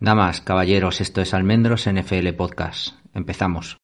Damas, caballeros, esto es Almendros NFL Podcast. Empezamos.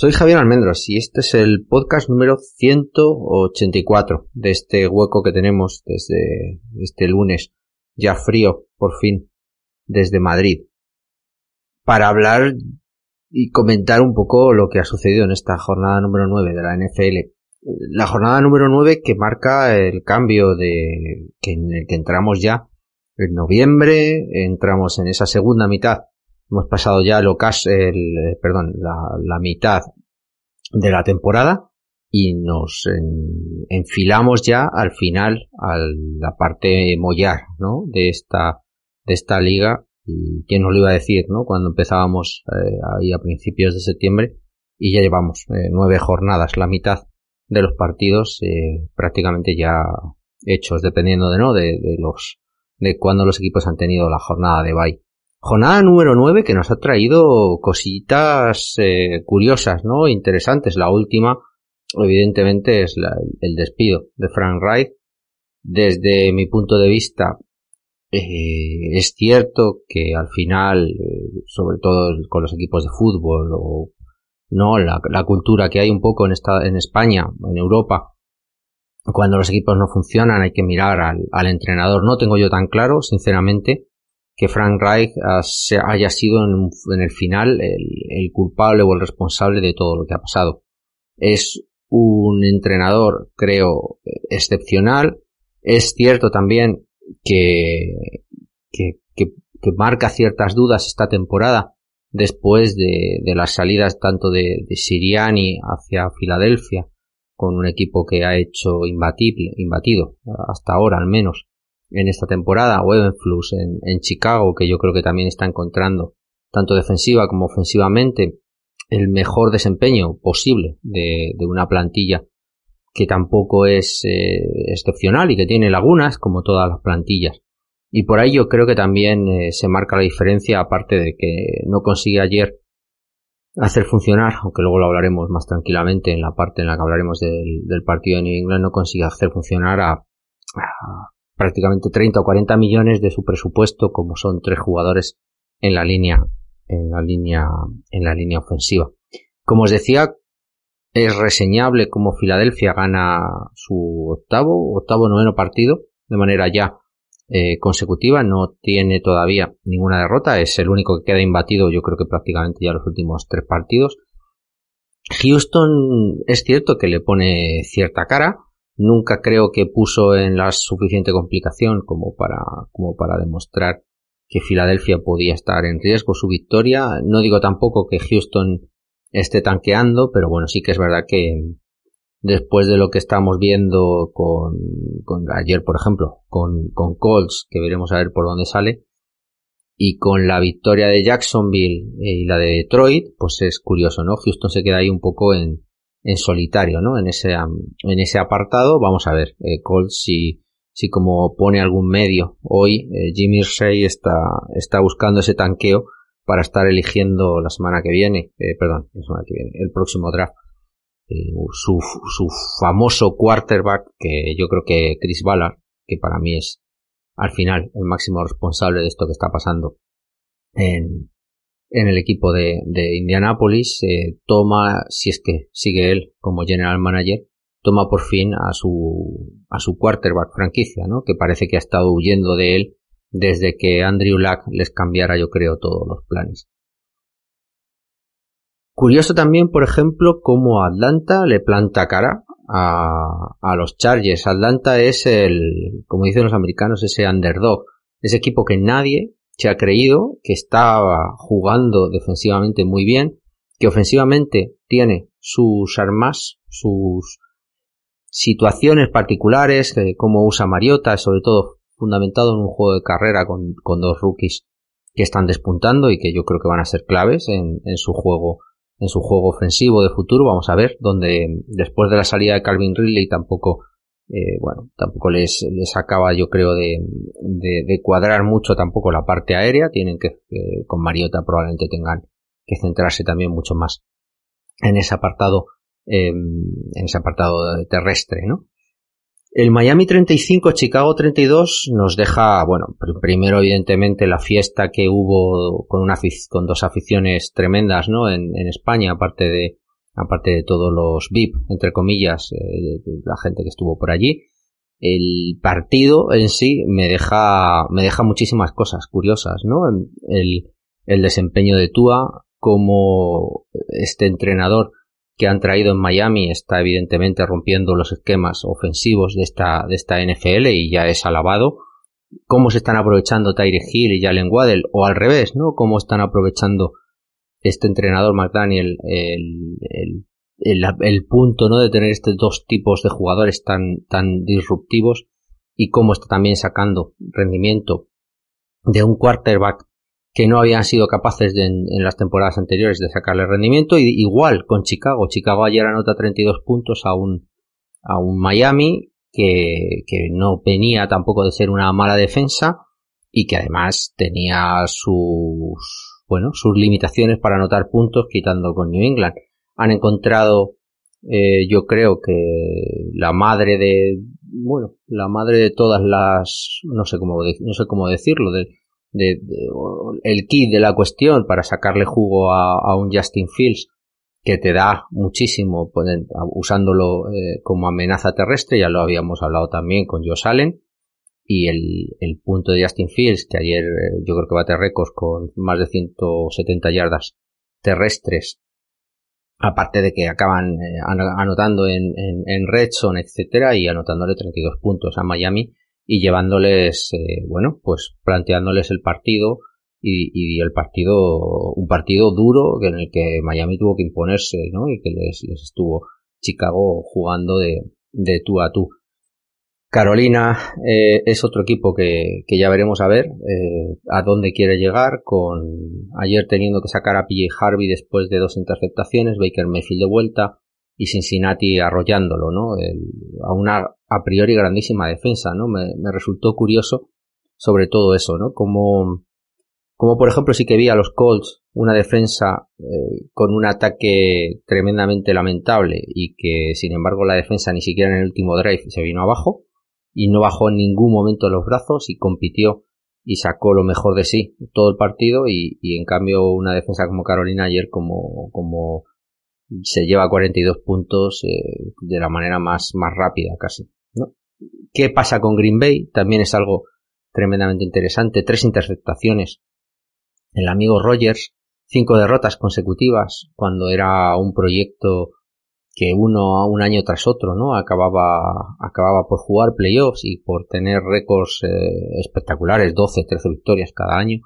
Soy Javier Almendros y este es el podcast número 184 de este hueco que tenemos desde este lunes, ya frío, por fin, desde Madrid, para hablar y comentar un poco lo que ha sucedido en esta jornada número 9 de la NFL. La jornada número 9 que marca el cambio de que en el que entramos ya en noviembre, entramos en esa segunda mitad hemos pasado ya el, el perdón, la, la, mitad de la temporada y nos enfilamos ya al final a la parte mollar, ¿no? De esta, de esta liga y quién nos lo iba a decir, ¿no? Cuando empezábamos eh, ahí a principios de septiembre y ya llevamos eh, nueve jornadas, la mitad de los partidos eh, prácticamente ya hechos, dependiendo de, ¿no? De, de los, de cuándo los equipos han tenido la jornada de bye. Jornada número 9 que nos ha traído cositas eh, curiosas, ¿no? Interesantes. La última, evidentemente, es la, el despido de Frank Reich. Desde mi punto de vista, eh, es cierto que al final, eh, sobre todo con los equipos de fútbol o no la, cultura que hay un poco en, en España, en Europa, cuando los equipos no funcionan hay que mirar al, al entrenador. No tengo yo tan claro, sinceramente, que Frank Reich haya sido en, el final el, culpable o el responsable de todo lo que ha pasado. Es un entrenador, creo, excepcional. Es cierto también que, que, marca ciertas dudas esta temporada después de, las salidas tanto de, de Siriani hacia Filadelfia con un equipo que ha hecho imbatible, imbatido, hasta ahora al menos, en esta temporada, o Evenflux en, en Chicago, que yo creo que también está encontrando, tanto defensiva como ofensivamente, el mejor desempeño posible de, de una plantilla que tampoco es eh, excepcional y que tiene lagunas como todas las plantillas. Y por ahí yo creo que también eh, se marca la diferencia, aparte de que no consigue ayer hacer funcionar, aunque luego lo hablaremos más tranquilamente en la parte en la que hablaremos del, del partido de New England, no consigue hacer funcionar a, a prácticamente 30 o 40 millones de su presupuesto como son tres jugadores en la línea en la línea en la línea ofensiva. Como os decía, es reseñable como Filadelfia gana su octavo octavo noveno partido de manera ya eh, consecutiva, no tiene todavía ninguna derrota, es el único que queda imbatido yo creo que prácticamente ya los últimos tres partidos. Houston es cierto que le pone cierta cara, Nunca creo que puso en la suficiente complicación como para, como para demostrar que Filadelfia podía estar en riesgo su victoria. No digo tampoco que Houston esté tanqueando, pero bueno, sí que es verdad que después de lo que estamos viendo con, con ayer, por ejemplo, con, con Colts, que veremos a ver por dónde sale, y con la victoria de Jacksonville y la de Detroit, pues es curioso, ¿no? Houston se queda ahí un poco en, en solitario, ¿no? En ese, en ese apartado, vamos a ver, eh, Colt si, si como pone algún medio hoy, eh, Jimmy Irsay está, está buscando ese tanqueo para estar eligiendo la semana que viene, eh, perdón, la semana que viene, el próximo draft, eh, su, su famoso quarterback, que yo creo que Chris Ballard, que para mí es al final el máximo responsable de esto que está pasando en, en el equipo de, de Indianapolis, eh, toma, si es que sigue él como general manager, toma por fin a su, a su quarterback franquicia, ¿no? Que parece que ha estado huyendo de él desde que Andrew Luck les cambiara, yo creo, todos los planes. Curioso también, por ejemplo, cómo Atlanta le planta cara a, a los Chargers. Atlanta es el, como dicen los americanos, ese underdog, ese equipo que nadie se ha creído que estaba jugando defensivamente muy bien, que ofensivamente tiene sus armas, sus situaciones particulares, cómo usa Mariota, sobre todo fundamentado en un juego de carrera con, con, dos rookies que están despuntando y que yo creo que van a ser claves en, en, su juego en su juego ofensivo de futuro. Vamos a ver donde después de la salida de Calvin Ridley tampoco eh, bueno tampoco les, les acaba yo creo de, de, de, cuadrar mucho tampoco la parte aérea tienen que eh, con Mariota probablemente tengan que centrarse también mucho más en ese apartado em, en ese apartado terrestre, ¿no? El Miami 35, Chicago 32 nos deja, bueno, primero evidentemente la fiesta que hubo con una con dos aficiones tremendas, ¿no? En, España, aparte de aparte de todos los VIP, entre comillas, eh, la gente que estuvo por allí. El partido en sí me deja me deja muchísimas cosas curiosas, ¿no? El, el desempeño de Tua, como este entrenador que han traído en Miami está evidentemente rompiendo los esquemas ofensivos de esta, de esta NFL y ya es alabado. Cómo se están aprovechando Tyre Hill y Jalen Waddell, o al revés, ¿no? Cómo están aprovechando este entrenador McDaniel el, el, el, punto, ¿no? De tener estos dos tipos de jugadores tan, tan disruptivos y cómo está también sacando rendimiento de un quarterback que no habían sido capaces de, en, las temporadas anteriores de sacarle rendimiento. Y, igual con Chicago. Chicago ayer anota 32 puntos a un, a un Miami que, que no venía tampoco de ser una mala defensa y que además tenía sus, bueno, sus limitaciones para anotar puntos quitando con New England. Han encontrado, eh, yo creo que la madre de, bueno, la madre de todas las, no sé cómo, no sé cómo decirlo, de, de, el kit de la cuestión para sacarle jugo a, un Justin Fields que te da muchísimo usándolo eh, como amenaza terrestre, ya lo habíamos hablado también con Josh Allen, y el, el punto de Justin Fields, que ayer eh, yo creo que bate récords con más de 170 yardas terrestres, aparte de que acaban eh, anotando en, en, en etcétera, y anotándole 32 puntos a Miami, y llevándoles, eh, bueno, pues planteándoles el partido y, y, el partido, un partido duro en el que Miami tuvo que imponerse, ¿no? Y que les, les estuvo Chicago jugando de, de tú a tú. Carolina eh, es otro equipo que, que, ya veremos a ver eh, a dónde quiere llegar, con ayer teniendo que sacar a PJ Harvey después de dos interceptaciones, Baker Mayfield de vuelta, y Cincinnati arrollándolo, ¿no? a una a priori grandísima defensa, ¿no? Me, resultó curioso sobre todo eso, ¿no? Como, como por ejemplo sí que vi a los Colts una defensa eh, con un ataque tremendamente lamentable y que sin embargo la defensa ni siquiera en el último drive se vino abajo y no bajó en ningún momento los brazos y compitió y sacó lo mejor de sí todo el partido y, y en cambio una defensa como Carolina ayer como, como se lleva 42 puntos eh, de la manera más, más rápida casi. ¿no? ¿Qué pasa con Green Bay? También es algo tremendamente interesante. Tres interceptaciones. El amigo Rogers, cinco derrotas consecutivas cuando era un proyecto que uno un año tras otro no acababa acababa por jugar playoffs y por tener récords eh, espectaculares 12 13 victorias cada año.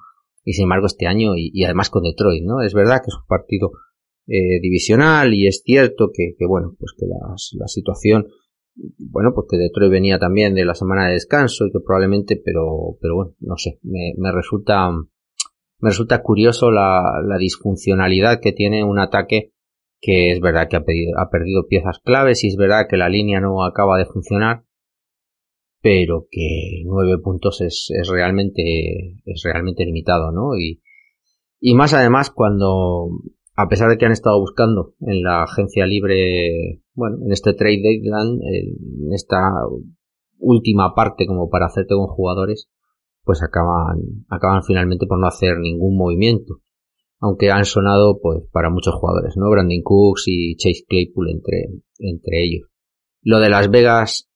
Y sin embargo este año y, además con Detroit no es verdad que es un partido eh, divisional y es cierto que, que bueno, pues que la, la, situación, bueno, pues que Detroit venía también de la semana de descanso y que probablemente, pero, pero bueno, no sé, me, me resulta, me resulta curioso la, la disfuncionalidad que tiene un ataque que es verdad que ha, pedido, ha perdido piezas claves y es verdad que la línea no acaba de funcionar, pero que nueve puntos es, es realmente, es realmente limitado, ¿no? Y, y más además cuando, a pesar de que han estado buscando en la agencia libre, bueno, en este trade deadline, en esta última parte como para hacerte con jugadores, pues acaban, acaban finalmente por no hacer ningún movimiento. Aunque han sonado, pues, para muchos jugadores, ¿no? Brandon Cooks y Chase Claypool entre, entre ellos. Lo de Las Vegas,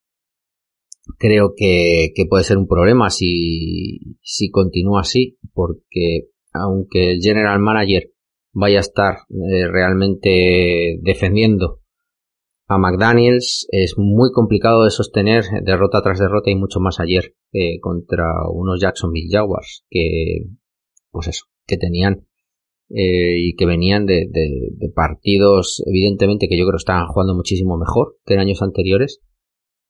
creo que, puede ser un problema si, si continúa así, porque aunque el general manager vaya a estar eh, realmente defendiendo a McDaniels es muy complicado de sostener derrota tras derrota y mucho más ayer eh, contra unos Jacksonville Jaguars que pues eso que tenían eh, y que venían de, de, partidos evidentemente que yo creo estaban jugando muchísimo mejor que en años anteriores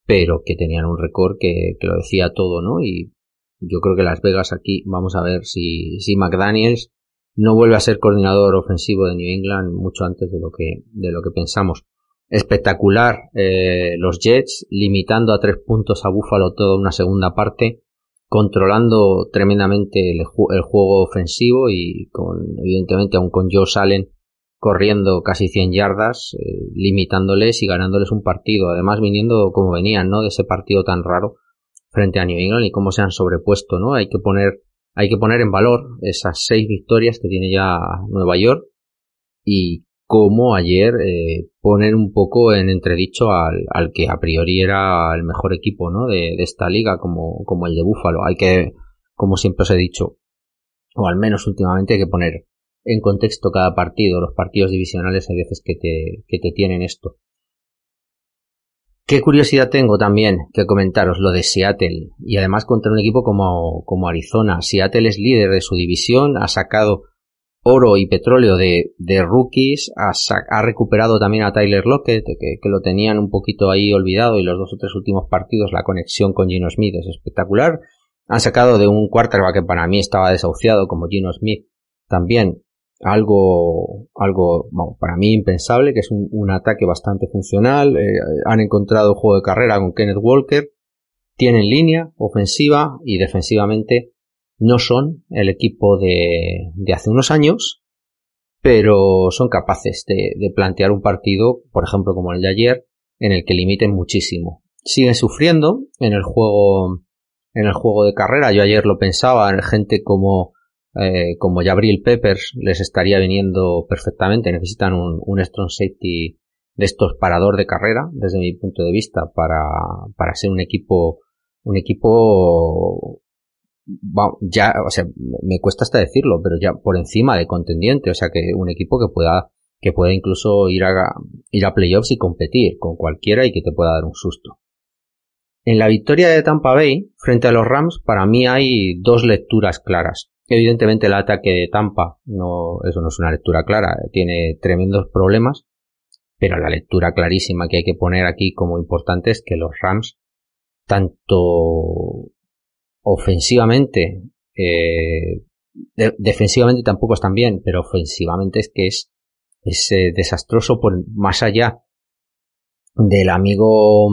pero que tenían un récord que, que, lo decía todo, ¿no? Y yo creo que Las Vegas aquí, vamos a ver si, si McDaniels no vuelve a ser coordinador ofensivo de New England mucho antes de lo que, de lo que pensamos. Espectacular eh, los Jets, limitando a tres puntos a Buffalo toda una segunda parte, controlando tremendamente el, juego ofensivo y con, evidentemente, aún con Joe Salen corriendo casi 100 yardas, eh, limitándoles y ganándoles un partido. Además, viniendo como venían, ¿no? De ese partido tan raro frente a New England y cómo se han sobrepuesto, ¿no? Hay que poner hay que poner en valor esas seis victorias que tiene ya Nueva York y cómo ayer eh, ponen un poco en entredicho al, al, que a priori era el mejor equipo ¿no? de, de, esta liga como, como el de Búfalo. Hay que, como siempre os he dicho, o al menos últimamente hay que poner en contexto cada partido. Los partidos divisionales hay veces que te, que te tienen esto. Qué curiosidad tengo también que comentaros lo de Seattle y además contra un equipo como, como Arizona. Seattle es líder de su división, ha sacado oro y petróleo de, de rookies, ha, ha, recuperado también a Tyler Lockett, que, lo tenían un poquito ahí olvidado y los dos o tres últimos partidos la conexión con Gino Smith es espectacular. Han sacado de un quarterback que para mí estaba desahuciado como Gino Smith también algo, algo bueno, para mí impensable, que es un, un ataque bastante funcional. Eh, han encontrado juego de carrera con Kenneth Walker. Tienen línea ofensiva y defensivamente no son el equipo de, de hace unos años, pero son capaces de, de, plantear un partido, por ejemplo, como el de ayer, en el que limiten muchísimo. Siguen sufriendo en el juego, en el juego de carrera. Yo ayer lo pensaba, en gente como eh, como Jabril Peppers les estaría viniendo perfectamente. Necesitan un, un strong safety de estos parador de carrera, desde mi punto de vista, para, para ser un equipo, un equipo, ya, o sea, me cuesta hasta decirlo, pero ya por encima de contendiente, o sea, que un equipo que pueda, que pueda incluso ir a, ir a playoffs y competir con cualquiera y que te pueda dar un susto. En la victoria de Tampa Bay frente a los Rams, para mí hay dos lecturas claras. Evidentemente el ataque de Tampa, no, eso no es una lectura clara, tiene tremendos problemas, pero la lectura clarísima que hay que poner aquí como importante es que los Rams, tanto ofensivamente, eh, defensivamente tampoco están bien, pero ofensivamente es que es, es eh, desastroso por más allá del amigo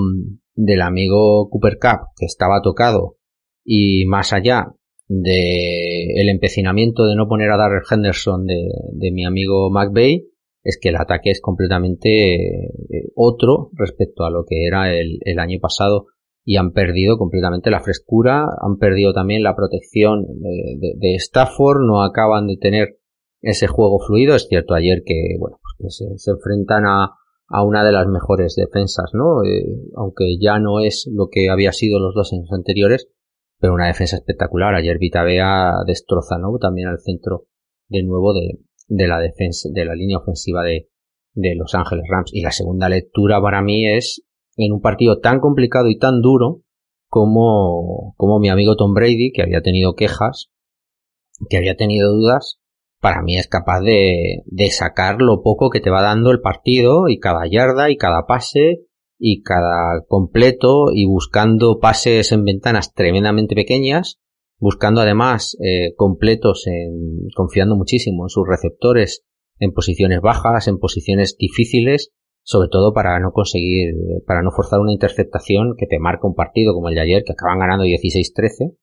del amigo Cooper Cup que estaba tocado y más allá de el empecinamiento de no poner a Darrell Henderson de, de mi amigo McVeigh es que el ataque es completamente eh, otro respecto a lo que era el, el, año pasado y han perdido completamente la frescura, han perdido también la protección de, de, Stafford, no acaban de tener ese juego fluido. Es cierto ayer que, bueno, pues que se, enfrentan a, a una de las mejores defensas, ¿no? Eh, aunque ya no es lo que había sido los dos años anteriores, pero una defensa espectacular. Ayer Vita Bea destroza, ¿no? También al centro de nuevo de, de la defensa, de la línea ofensiva de, de Los Ángeles Rams. Y la segunda lectura para mí es en un partido tan complicado y tan duro como, como mi amigo Tom Brady, que había tenido quejas, que había tenido dudas, para mí es capaz de, de sacar lo poco que te va dando el partido y cada yarda y cada pase y cada completo y buscando pases en ventanas tremendamente pequeñas, buscando además eh, completos en, confiando muchísimo en sus receptores en posiciones bajas, en posiciones difíciles, sobre todo para no conseguir, para no forzar una interceptación que te marca un partido como el de ayer, que acaban ganando 16-13,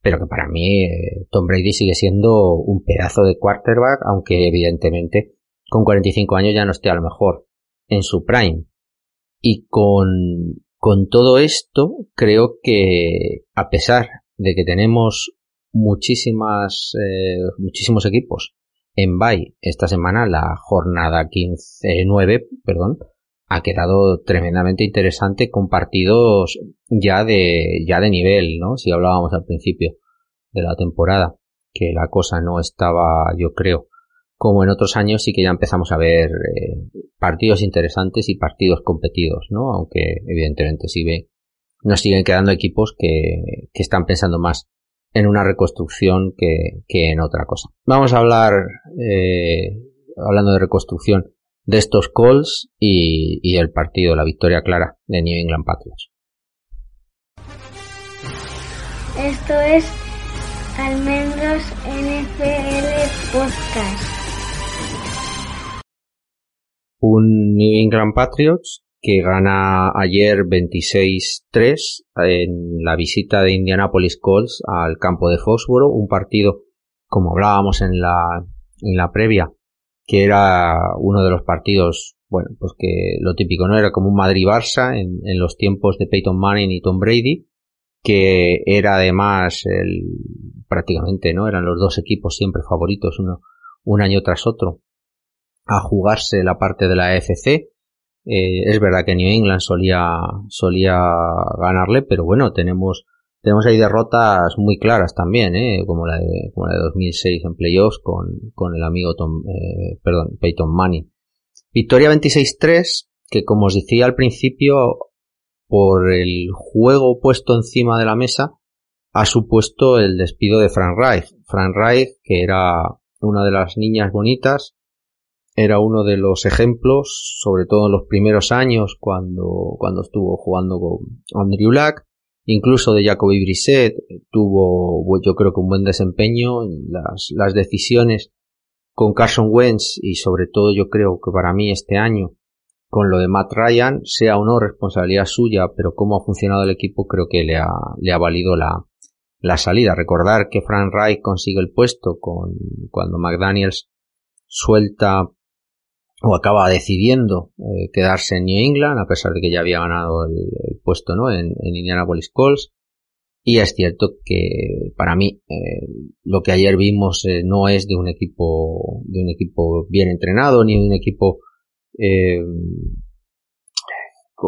pero que para mí eh, Tom Brady sigue siendo un pedazo de quarterback, aunque evidentemente con 45 años ya no esté a lo mejor en su prime. Y con, con todo esto, creo que a pesar de que tenemos muchísimas, eh, muchísimos equipos en Bay esta semana, la jornada 15, 9, perdón, ha quedado tremendamente interesante con partidos ya de, ya de nivel, ¿no? Si hablábamos al principio de la temporada, que la cosa no estaba, yo creo, como en otros años sí que ya empezamos a ver eh, partidos interesantes y partidos competidos, ¿no? Aunque evidentemente sigue, nos siguen quedando equipos que, que están pensando más en una reconstrucción que, que en otra cosa. Vamos a hablar, eh, hablando de reconstrucción, de estos calls y, y el partido, la victoria clara de New England Patriots. Esto es Almendros NFL Podcast. Un New England Patriots que gana ayer 26-3 en la visita de Indianapolis Colts al campo de Foxboro, un partido como hablábamos en la, en la previa, que era uno de los partidos, bueno, pues que lo típico, ¿no? Era como un Madrid-Barça en, en los tiempos de Peyton Manning y Tom Brady, que era además el, prácticamente, ¿no? Eran los dos equipos siempre favoritos uno, un año tras otro a jugarse la parte de la EFC. Eh, es verdad que New England solía, solía ganarle, pero bueno, tenemos, tenemos ahí derrotas muy claras también, ¿eh? como, la de, como la de 2006 en playoffs con, con el amigo Tom, eh, perdón, Peyton Manning. Victoria 26-3, que como os decía al principio, por el juego puesto encima de la mesa, ha supuesto el despido de Frank Reich. Frank Reich, que era una de las niñas bonitas, era uno de los ejemplos, sobre todo en los primeros años, cuando, cuando estuvo jugando con Andrew Luck, incluso de Jacoby Brissett, tuvo, yo creo que un buen desempeño, las, las decisiones con Carson Wentz y sobre todo yo creo que para mí este año con lo de Matt Ryan, sea o no responsabilidad suya, pero cómo ha funcionado el equipo creo que le ha, le ha valido la, la salida. Recordar que Frank Reich consigue el puesto con, cuando McDaniels suelta o acaba decidiendo eh, quedarse en New England a pesar de que ya había ganado el, puesto ¿no? en, Indianapolis Colts y es cierto que para mí eh, lo que ayer vimos eh, no es de un equipo de un equipo bien entrenado ni de un equipo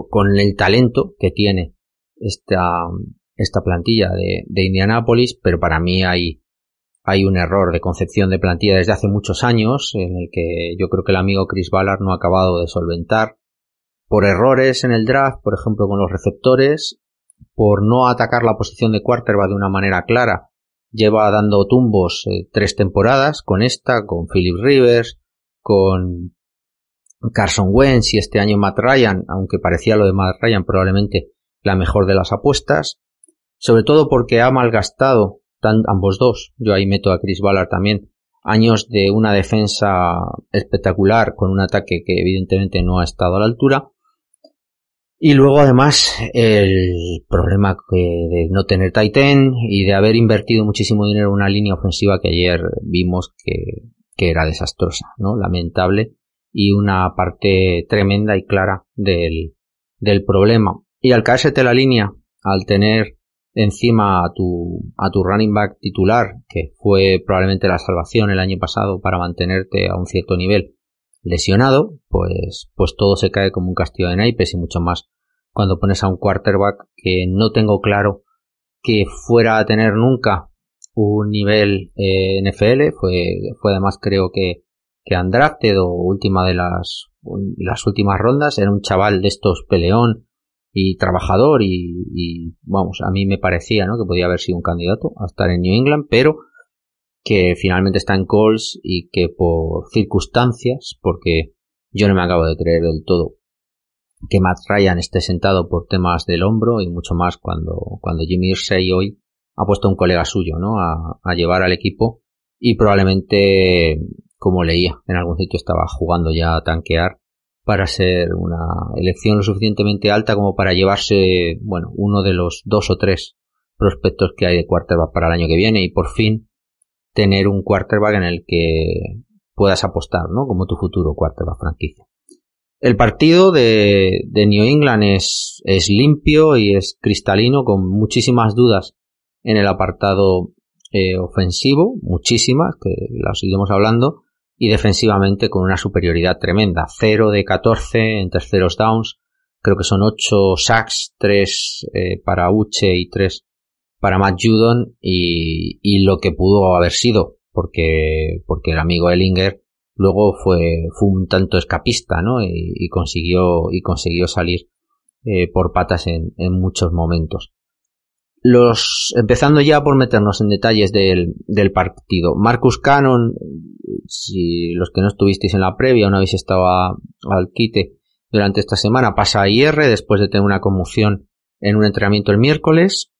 con el talento que tiene esta esta plantilla de, de Indianapolis pero para mí hay hay un error de concepción de plantilla desde hace muchos años en el que yo creo que el amigo Chris Ballard no ha acabado de solventar por errores en el draft, por ejemplo con los receptores, por no atacar la posición de quarterback de una manera clara. Lleva dando tumbos eh, tres temporadas con esta, con Philip Rivers, con Carson Wentz y este año Matt Ryan, aunque parecía lo de Matt Ryan probablemente la mejor de las apuestas, sobre todo porque ha malgastado ambos dos, yo ahí meto a Chris Ballard también, años de una defensa espectacular con un ataque que evidentemente no ha estado a la altura. Y luego además el problema de no tener Titan y de haber invertido muchísimo dinero en una línea ofensiva que ayer vimos que, que era desastrosa, ¿no? Lamentable y una parte tremenda y clara del, del problema. Y al caerse la línea, al tener encima a tu, a tu running back titular, que fue probablemente la salvación el año pasado para mantenerte a un cierto nivel. Lesionado, pues, pues todo se cae como un castillo de naipes y mucho más cuando pones a un quarterback que no tengo claro que fuera a tener nunca un nivel eh, NFL, fue, fue además creo que, que undrafted o última de las, las últimas rondas, era un chaval de estos peleón, y trabajador y, vamos, a mí me parecía ¿no? que podía haber sido un candidato a estar en New England, pero que finalmente está en Colts y que por circunstancias, porque yo no me acabo de creer del todo que Matt Ryan esté sentado por temas del hombro y mucho más cuando, cuando Jimmy Irsay hoy ha puesto a un colega suyo ¿no? a, a llevar al equipo y probablemente, como leía, en algún sitio estaba jugando ya a tanquear para ser una elección lo suficientemente alta como para llevarse, bueno, uno de los dos o tres prospectos que hay de quarterback para el año que viene y por fin tener un quarterback en el que puedas apostar, ¿no? Como tu futuro quarterback franquicia. El partido de, de New England es, es limpio y es cristalino con muchísimas dudas en el apartado eh, ofensivo, muchísimas, que las iremos hablando, y defensivamente con una superioridad tremenda. 0 de 14 en terceros downs. Creo que son 8 sacks, 3 eh, para Uche y 3 para Matt Judon y, y, lo que pudo haber sido, porque, porque el amigo Ellinger luego fue, fue un tanto escapista, ¿no? Y, y consiguió, y consiguió salir eh, por patas en, en muchos momentos. Los, empezando ya por meternos en detalles del, del partido. Marcus Cannon, si los que no estuvisteis en la previa o no habéis estado al quite durante esta semana, pasa a IR después de tener una conmoción en un entrenamiento el miércoles.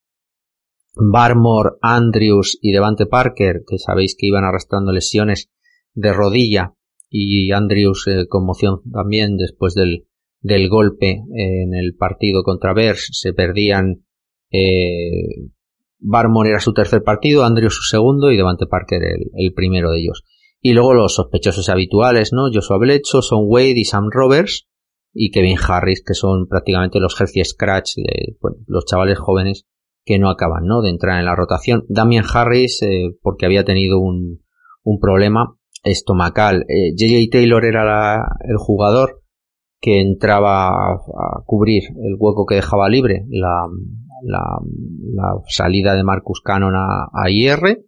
Barmore, Andrews y Devante Parker, que sabéis que iban arrastrando lesiones de rodilla y Andrews eh, conmoción también después del, del golpe en el partido contra Bears, se perdían eh, Barmore era su tercer partido, Andrews su segundo y Devante Parker el, primero de ellos. Y luego los sospechosos habituales, ¿no? Joshua Bledsoe, Son Wade y Sam Roberts y Kevin Harris, que son prácticamente los Jersey Scratch, de, bueno, los chavales jóvenes que no acaban, ¿no? De entrar en la rotación. Damian Harris, eh, porque había tenido un, un problema estomacal. Eh, JJ Taylor era la, el jugador que entraba a, a, cubrir el hueco que dejaba libre la, la, la salida de Marcus Cannon a, IR.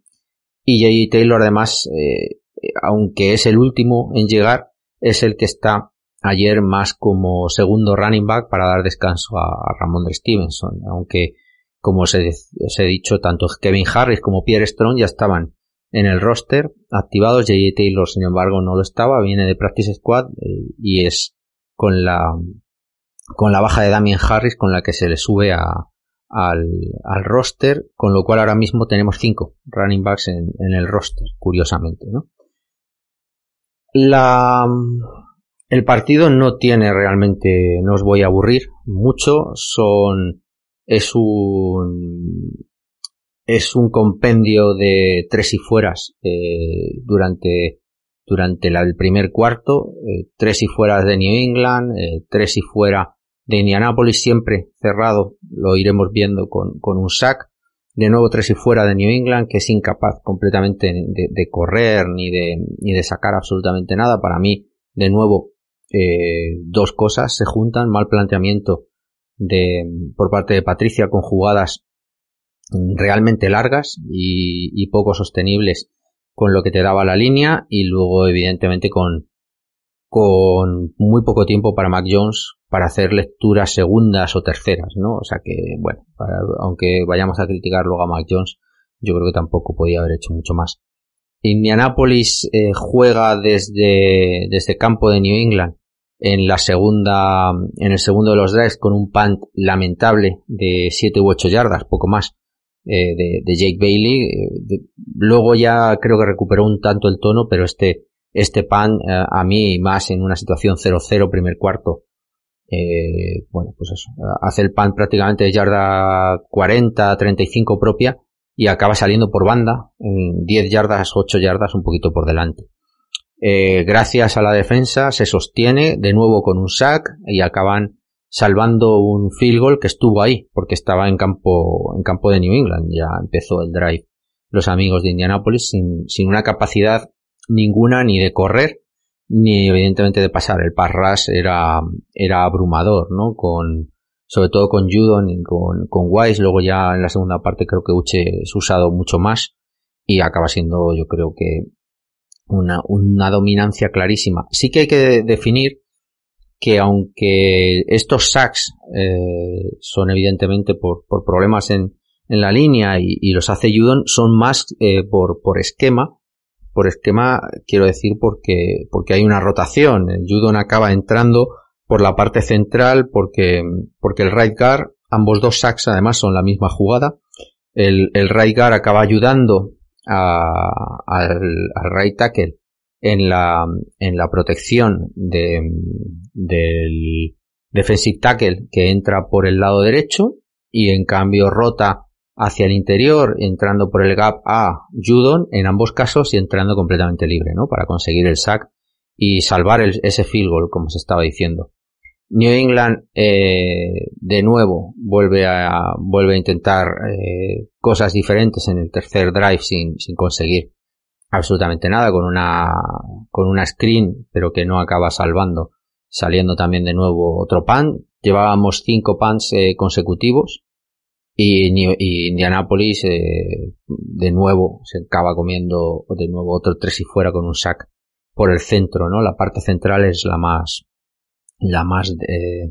Y JJ Taylor además, eh, aunque es el último en llegar, es el que está ayer más como segundo running back para dar descanso a, a Ramondre Stevenson, aunque como os he, os he, dicho, tanto Kevin Harris como Pierre Strong ya estaban en el roster activados, J.J. Taylor sin embargo no lo estaba, viene de Practice Squad eh, y es con la con la baja de Damien Harris con la que se le sube a, al, al, roster, con lo cual ahora mismo tenemos cinco running backs en, el roster, curiosamente, ¿no? La, el partido no tiene realmente, no os voy a aburrir mucho, son, es un, es un compendio de tres y fueras eh, durante, durante el primer cuarto, eh, tres y fueras de New England, eh, tres y fuera de Indianapolis, siempre cerrado, lo iremos viendo con, con un sack, de nuevo tres y fuera de New England, que es incapaz completamente de, de correr ni de, ni de sacar absolutamente nada. Para mí, de nuevo, eh, dos cosas se juntan, mal planteamiento de, por parte de Patricia con jugadas realmente largas y, y, poco sostenibles con lo que te daba la línea y luego evidentemente con, con muy poco tiempo para Mac Jones para hacer lecturas segundas o terceras, ¿no? O sea que, bueno, para, aunque vayamos a criticar luego a Mac Jones, yo creo que tampoco podía haber hecho mucho más. Indianapolis eh, juega desde, desde campo de New England en la segunda, en el segundo de los drives con un punt lamentable de 7 u 8 yardas, poco más, eh, de, Jake Bailey. Eh, luego ya creo que recuperó un tanto el tono, pero este, este punt eh, a mí más en una situación 0-0 primer cuarto. Eh, bueno, pues eso, hace el punt prácticamente de yarda 40, 35 propia y acaba saliendo por banda en 10 yardas, 8 yardas, un poquito por delante. Eh, gracias a la defensa se sostiene de nuevo con un sack y acaban salvando un field goal que estuvo ahí porque estaba en campo en campo de New England ya empezó el drive los amigos de Indianapolis sin una capacidad ninguna ni de correr ni evidentemente de pasar el pass rush era era abrumador no con sobre todo con Judon y con, con Wise, luego ya en la segunda parte creo que Uche es usado mucho más y acaba siendo yo creo que una, una dominancia clarísima. Sí que hay que definir que aunque estos sacks eh, son evidentemente por, por problemas en, en, la línea y, y, los hace Judon, son más eh, por, por esquema. Por esquema quiero decir porque, porque hay una rotación. Judon acaba entrando por la parte central porque, porque el right guard, ambos dos sacks además son la misma jugada. El, el right guard acaba ayudando al, al, right tackle en la, en la protección de, del defensive tackle que entra por el lado derecho y en cambio rota hacia el interior entrando por el gap a Judon en ambos casos y entrando completamente libre, ¿no? Para conseguir el sack y salvar el, ese field goal, como se estaba diciendo. New England eh, de nuevo vuelve a vuelve a intentar eh, cosas diferentes en el tercer drive sin, sin conseguir absolutamente nada con una con una screen pero que no acaba salvando saliendo también de nuevo otro pan llevábamos cinco pans eh, consecutivos y, y Indianapolis eh, de nuevo se acaba comiendo de nuevo otro tres y fuera con un sack por el centro no la parte central es la más la más eh,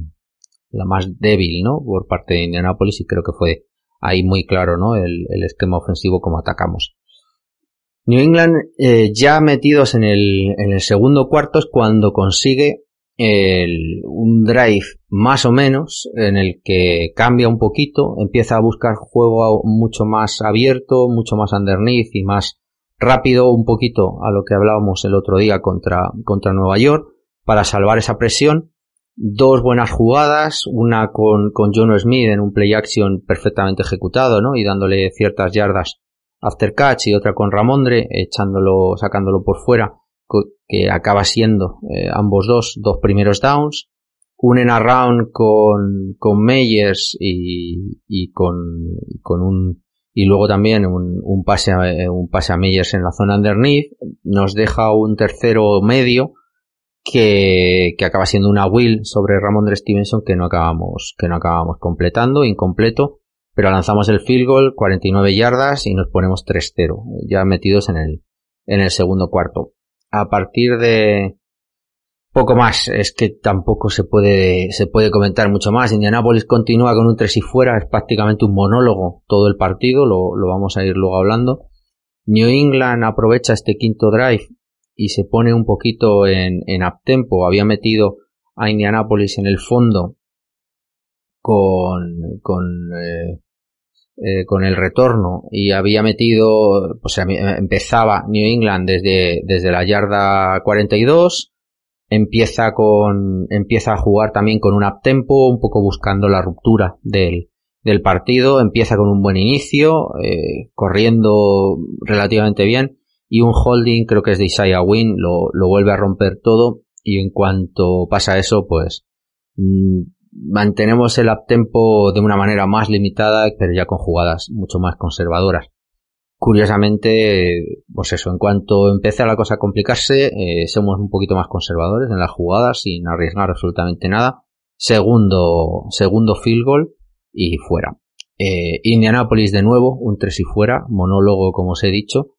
la más débil no por parte de Indianapolis y creo que fue ahí muy claro no el, el esquema ofensivo como atacamos. New England eh, ya metidos en el, en el segundo cuarto es cuando consigue un drive más o menos en el que cambia un poquito, empieza a buscar juego mucho más abierto, mucho más underneath y más rápido un poquito a lo que hablábamos el otro día contra, contra Nueva York para salvar esa presión. Dos buenas jugadas, una con, con John Smith en un play action perfectamente ejecutado, ¿no? Y dándole ciertas yardas after catch y otra con Ramondre echándolo, sacándolo por fuera que acaba siendo eh, ambos dos, dos primeros downs, un en around con, con Meyers y, y con, con un, y luego también un, un, pase a, eh, un pase a Meyers en la zona underneath, nos deja un tercero medio que, que acaba siendo una will sobre Ramón de Stevenson que no acabamos, que no acabamos completando, incompleto, pero lanzamos el field goal, 49 yardas y nos ponemos 3-0, ya metidos en el, en el segundo cuarto a partir de poco más, es que tampoco se puede, se puede comentar mucho más. Indianapolis continúa con un tres y fuera, es prácticamente un monólogo todo el partido, lo, lo vamos a ir luego hablando. New England aprovecha este quinto drive y se pone un poquito en, en uptempo. Había metido a Indianapolis en el fondo con, con eh, eh, con el retorno y había metido, pues empezaba New England desde, desde la yarda 42, empieza con, empieza a jugar también con un uptempo, un poco buscando la ruptura del, del partido, empieza con un buen inicio, eh, corriendo relativamente bien y un holding, creo que es de Isaiah Wynn, lo, lo vuelve a romper todo y en cuanto pasa eso, pues mm, mantenemos el uptempo de una manera más limitada, pero ya con jugadas mucho más conservadoras. Curiosamente, pues eso, en cuanto empieza la cosa a complicarse, eh, somos un poquito más conservadores en las jugadas sin arriesgar absolutamente nada. Segundo, segundo field goal y fuera. Eh, Indianapolis de nuevo, un tres y fuera, monólogo como os he dicho.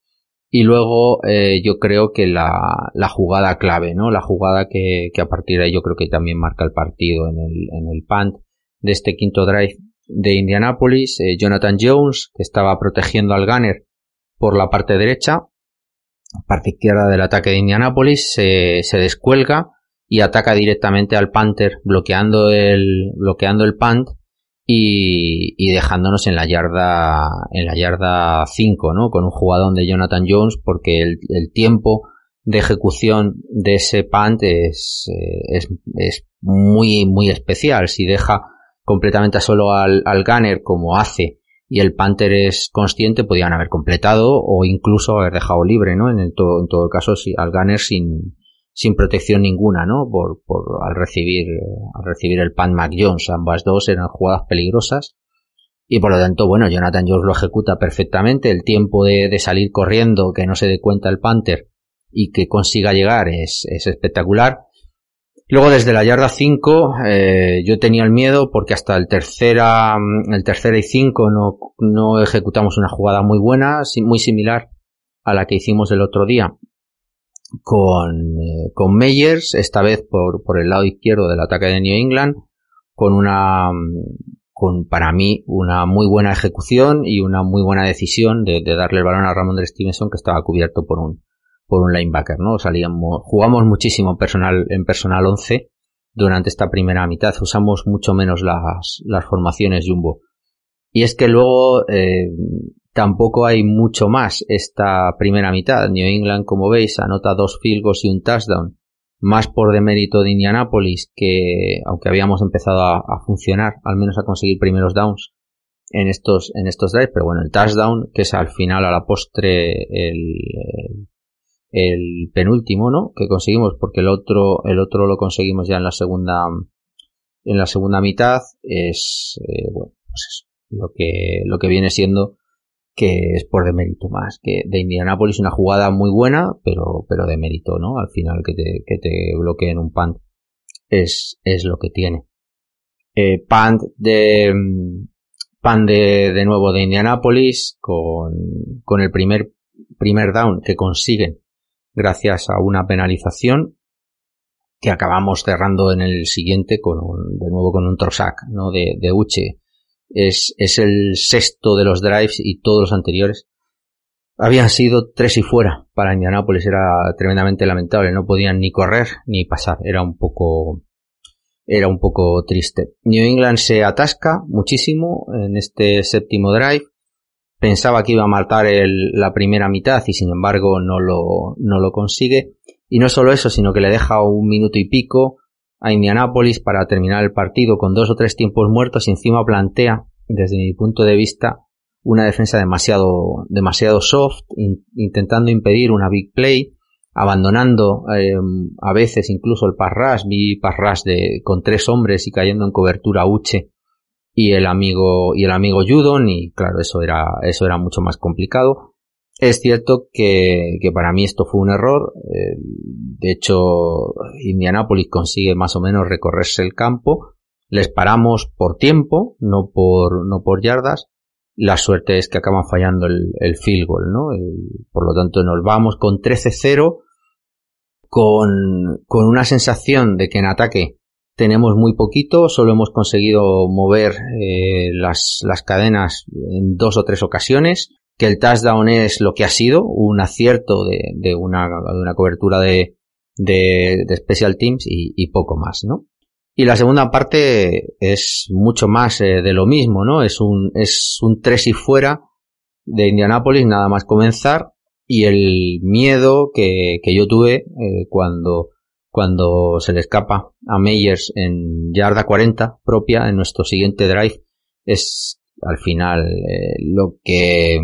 Y luego eh, yo creo que la, la, jugada clave, ¿no? La jugada que, que, a partir de ahí yo creo que también marca el partido en el, en el punt de este quinto drive de Indianapolis. Eh, Jonathan Jones, que estaba protegiendo al gunner por la parte derecha, parte izquierda del ataque de Indianapolis, se, se descuelga y ataca directamente al Panther, bloqueando el, bloqueando el punt y, y, dejándonos en la yarda en la yarda 5, ¿no? Con un jugador de Jonathan Jones porque el, el tiempo de ejecución de ese punt es, eh, es, es, muy muy especial. Si deja completamente solo al, al gunner como hace y el Panther es consciente, podían haber completado o incluso haber dejado libre, ¿no? En, el todo, en todo caso, si, al gunner sin, sin protección ninguna, ¿no? Por, al recibir, al recibir el Pan Mac Jones. Ambas dos eran jugadas peligrosas. Y por lo tanto, bueno, Jonathan Jones lo ejecuta perfectamente. El tiempo de, de salir corriendo, que no se dé cuenta el Panther y que consiga llegar es, es espectacular. Luego desde la yarda 5 eh, yo tenía el miedo porque hasta el tercera, el tercera y 5 no, no ejecutamos una jugada muy buena, muy similar a la que hicimos el otro día con, eh, con Meyers, esta vez por, por el lado izquierdo del ataque de New England, con una, con para mí una muy buena ejecución y una muy buena decisión de, de darle el balón a Ramón de Stevenson que estaba cubierto por un, por un linebacker, ¿no? Salíamos, jugamos muchísimo personal, en personal 11 durante esta primera mitad, usamos mucho menos las, las formaciones jumbo. Y es que luego eh, Tampoco hay mucho más esta primera mitad. New England, como veis, anota dos field goals y un touchdown. Más por demérito de Indianapolis que, aunque habíamos empezado a, funcionar, al menos a conseguir primeros downs en estos, en estos drives. Pero bueno, el touchdown, que es al final, a la postre, el, el penúltimo, ¿no? Que conseguimos, porque el otro, el otro lo conseguimos ya en la segunda, en la segunda mitad, es, eh, bueno, pues eso, lo que, lo que viene siendo que es por de mérito más que de Indianapolis una jugada muy buena pero pero de mérito no al final que te, que te bloqueen un punt es, es lo que tiene. Eh, punt de punt de, de nuevo de Indianapolis con, con el primer primer down que consiguen gracias a una penalización que acabamos cerrando en el siguiente con un, de nuevo con un trosac no de, de Uche es, es el sexto de los drives y todos los anteriores habían sido tres y fuera para Indianapolis. Era tremendamente lamentable. No podían ni correr ni pasar. Era un poco, era un poco triste. New England se atasca muchísimo en este séptimo drive. Pensaba que iba a matar el, la primera mitad y sin embargo no lo, no lo consigue. Y no solo eso, sino que le deja un minuto y pico a Indianapolis para terminar el partido con dos o tres tiempos muertos y encima plantea, desde mi punto de vista, una defensa demasiado, demasiado soft, intentando impedir una big play, abandonando eh, a veces incluso el pass vi pass de, con tres hombres y cayendo en cobertura Uche y el amigo, y el amigo Judon, y claro, eso era, eso era mucho más complicado. Es cierto que, para mí esto fue un error. Eh, de hecho, Indianapolis consigue más o menos recorrerse el campo. Les paramos por tiempo, no por, no por yardas. La suerte es que acaban fallando el, el field goal, ¿no? por lo tanto, nos vamos con 13-0, con, con una sensación de que en ataque tenemos muy poquito, solo hemos conseguido mover eh, las, las cadenas en dos o tres ocasiones que el touchdown es lo que ha sido, un acierto de, de, una, de una, cobertura de, de, special teams y, y, poco más, ¿no? Y la segunda parte es mucho más eh, de lo mismo, ¿no? Es un, es un tres y fuera de Indianapolis nada más comenzar y el miedo que, que yo tuve eh, cuando, cuando se le escapa a Meyers en yarda 40 propia en nuestro siguiente drive es al final eh, lo que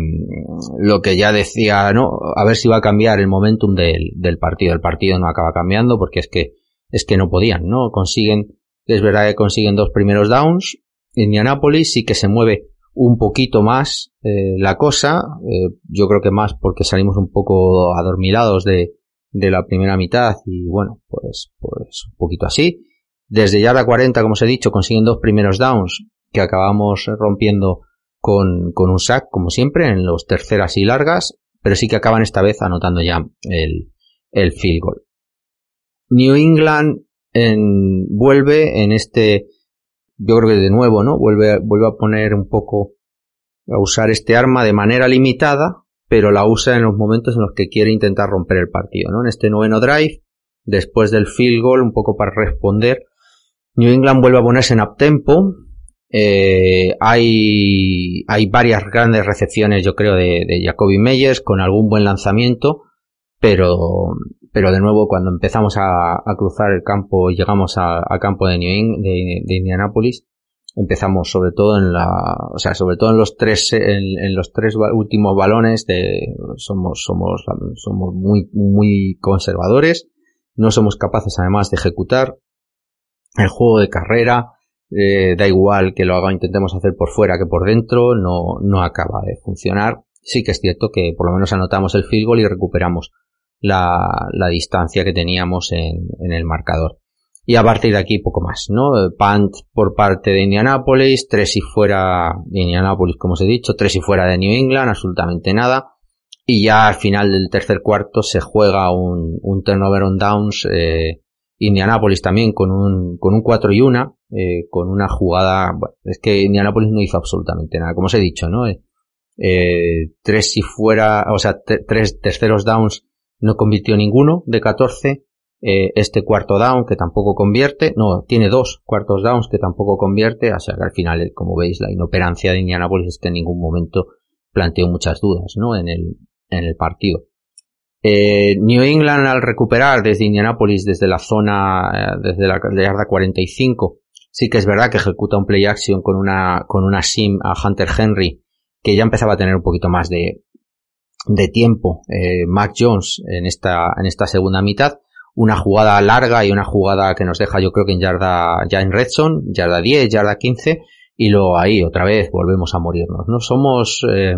lo que ya decía no a ver si va a cambiar el momentum del, del, partido. El partido no acaba cambiando porque es que es que no podían no consiguen es verdad que consiguen dos primeros downs. Indianapolis sí que se mueve un poquito más eh, la cosa eh, yo creo que más porque salimos un poco adormilados de, de la primera mitad y bueno pues pues un poquito así. Desde yarda 40 como os he dicho consiguen dos primeros downs que acabamos rompiendo con, con un sack, como siempre, en los terceras y largas, pero sí que acaban esta vez anotando ya el, el field goal. New England en, vuelve en este, yo creo que de nuevo, ¿no? Vuelve, vuelve a poner un poco, a usar este arma de manera limitada, pero la usa en los momentos en los que quiere intentar romper el partido, ¿no? En este noveno drive, después del field goal, un poco para responder, New England vuelve a ponerse en uptempo, eh, hay, hay varias grandes recepciones, yo creo, de, de Jacoby Meyers con algún buen lanzamiento, pero, pero de nuevo cuando empezamos a, a cruzar el campo llegamos a, campo de, New de, de, Indianapolis, empezamos sobre todo en la, o sea, sobre todo en los tres, en, en los tres últimos balones de, somos, somos, somos muy, muy conservadores, no somos capaces además de ejecutar. El juego de carrera, eh, da igual que lo haga, intentemos hacer por fuera que por dentro, no, no acaba de funcionar. Sí que es cierto que por lo menos anotamos el field goal y recuperamos la, la distancia que teníamos en, en, el marcador. Y a partir de aquí poco más, ¿no? Punt por parte de Indianapolis, tres y fuera de Indianapolis, como os he dicho, tres y fuera de New England, absolutamente nada. Y ya al final del tercer cuarto se juega un, un turnover on downs, eh, Indianapolis también con un, con un 4 y 1, eh, con una jugada, es que Indianapolis no hizo absolutamente nada, como os he dicho, ¿no? Eh, eh tres si fuera, o sea, tres terceros downs no convirtió ninguno de 14, eh, este cuarto down que tampoco convierte, no, tiene dos cuartos downs que tampoco convierte, o sea que al final, como veis, la inoperancia de Indianapolis es que en ningún momento planteó muchas dudas, ¿no? En el, en el partido. Eh, New England al recuperar desde Indianapolis, desde la zona, eh, desde la yarda 45, sí que es verdad que ejecuta un play action con una, con una sim a Hunter Henry, que ya empezaba a tener un poquito más de, de tiempo, eh, Mac Jones en esta, en esta segunda mitad, una jugada larga y una jugada que nos deja yo creo que en yarda, ya en Redson, yarda 10, yarda 15, y luego ahí otra vez volvemos a morirnos. No somos, eh,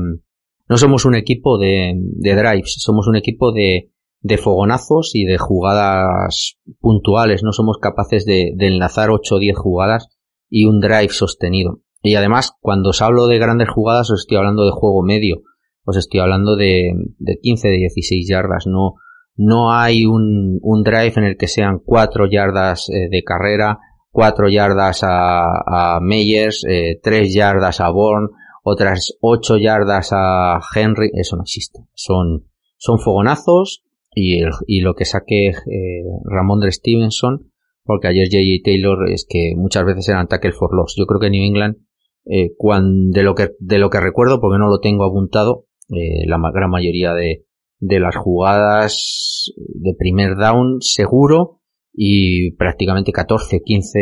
no somos un equipo de, de drives, somos un equipo de, de fogonazos y de jugadas puntuales. No somos capaces de, enlazar 8 o 10 jugadas y un drive sostenido. Y además, cuando os hablo de grandes jugadas, os estoy hablando de juego medio. Os estoy hablando de, de 15, de 16 yardas. No, no hay un, un drive en el que sean 4 yardas eh, de carrera, 4 yardas a, a Meyers, eh, 3 yardas a Bourne, otras 8 yardas a Henry, eso no existe. Son, son fogonazos y, y lo que saque eh, Ramondre Stevenson, porque ayer J.J. Taylor es que muchas veces eran tackle for loss. Yo creo que New England, eh, de, lo que, de lo que recuerdo, porque no lo tengo apuntado, eh, la gran mayoría de, de las jugadas de primer down seguro y prácticamente 14, 15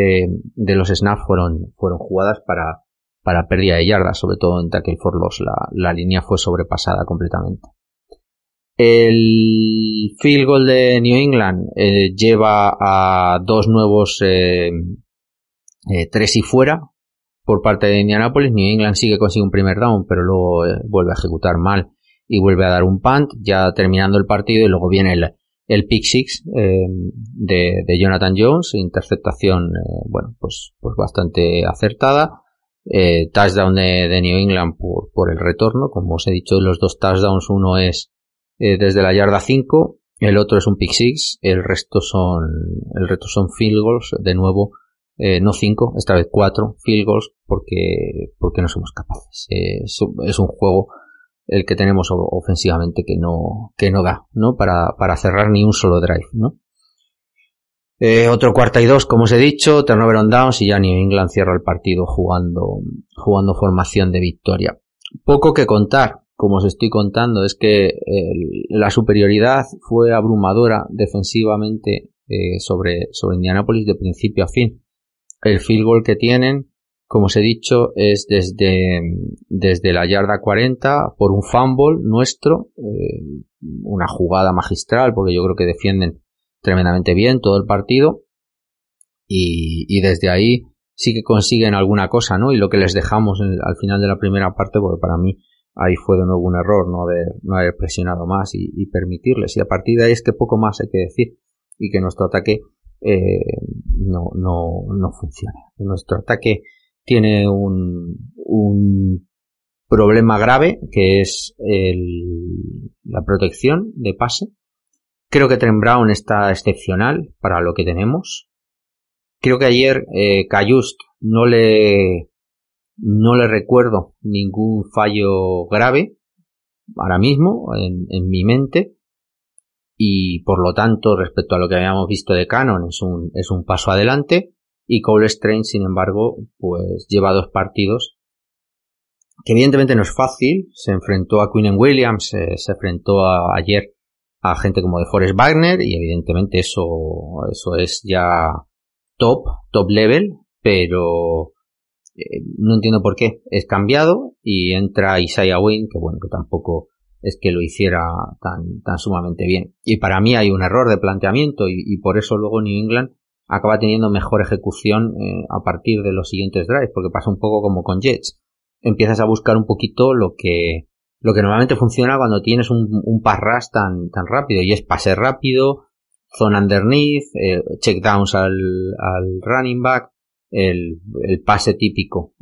de los snaps fueron, fueron jugadas para, para pérdida de yardas, sobre todo en tackle for loss. La, la línea fue sobrepasada completamente. El field goal de New England eh, lleva a dos nuevos eh, eh, tres y fuera por parte de Indianapolis. New England sigue consigue un primer down, pero luego vuelve a ejecutar mal y vuelve a dar un punt, ya terminando el partido y luego viene el, el pick six de, de, Jonathan Jones, interceptación, bueno, pues, pues bastante acertada. Eh, touchdown de, de, New England por, por el retorno, como os he dicho, los dos touchdowns, uno es eh, desde la yarda 5, el otro es un pick six, el resto son, el resto son field goals, de nuevo, eh, no 5, esta vez 4 field goals, porque, porque no somos capaces. es, es un juego el que tenemos ofensivamente que no, que no da, ¿no? Para, para cerrar ni un solo drive, ¿no? Eh, otro cuarta y dos, como os he dicho, turnover on downs y ya New England cierra el partido jugando, jugando formación de victoria. Poco que contar, como os estoy contando, es que la superioridad fue abrumadora defensivamente eh, sobre, sobre Indianapolis de principio a fin. El field goal que tienen como os he dicho, es desde, desde la yarda 40 por un fumble nuestro, eh, una jugada magistral, porque yo creo que defienden tremendamente bien todo el partido. Y, y desde ahí sí que consiguen alguna cosa, ¿no? Y lo que les dejamos al final de la primera parte, porque para mí ahí fue de nuevo un error no haber, no haber presionado más y, y permitirles. Y a partir de ahí es que poco más hay que decir. Y que nuestro ataque eh, no, no, no funciona. Nuestro ataque tiene un, un problema grave que es el, la protección de pase. Creo que Trent Brown está excepcional para lo que tenemos. Creo que ayer eh, Cayust no le no le recuerdo ningún fallo grave ahora mismo en, mi mente y por lo tanto respecto a lo que habíamos visto de Canon es un, es un paso adelante y Cole Strange, sin embargo, pues lleva dos partidos que evidentemente no es fácil. Se enfrentó a Quinn Williams, eh, se enfrentó a, ayer a gente como de Forrest Wagner y evidentemente eso, eso es ya top, top level, pero eh, no entiendo por qué es cambiado y entra Isaiah Wynn, que bueno, que tampoco es que lo hiciera tan, tan sumamente bien. Y para mí hay un error de planteamiento y, por eso luego New England acaba teniendo mejor ejecución eh, a partir de los siguientes drives, porque pasa un poco como con Jets. Empiezas a buscar un poquito lo que, lo que normalmente funciona cuando tienes un, un pass tan, tan rápido, y es pase rápido, zone underneath, eh, checkdowns al, al running back, el, el pase típico.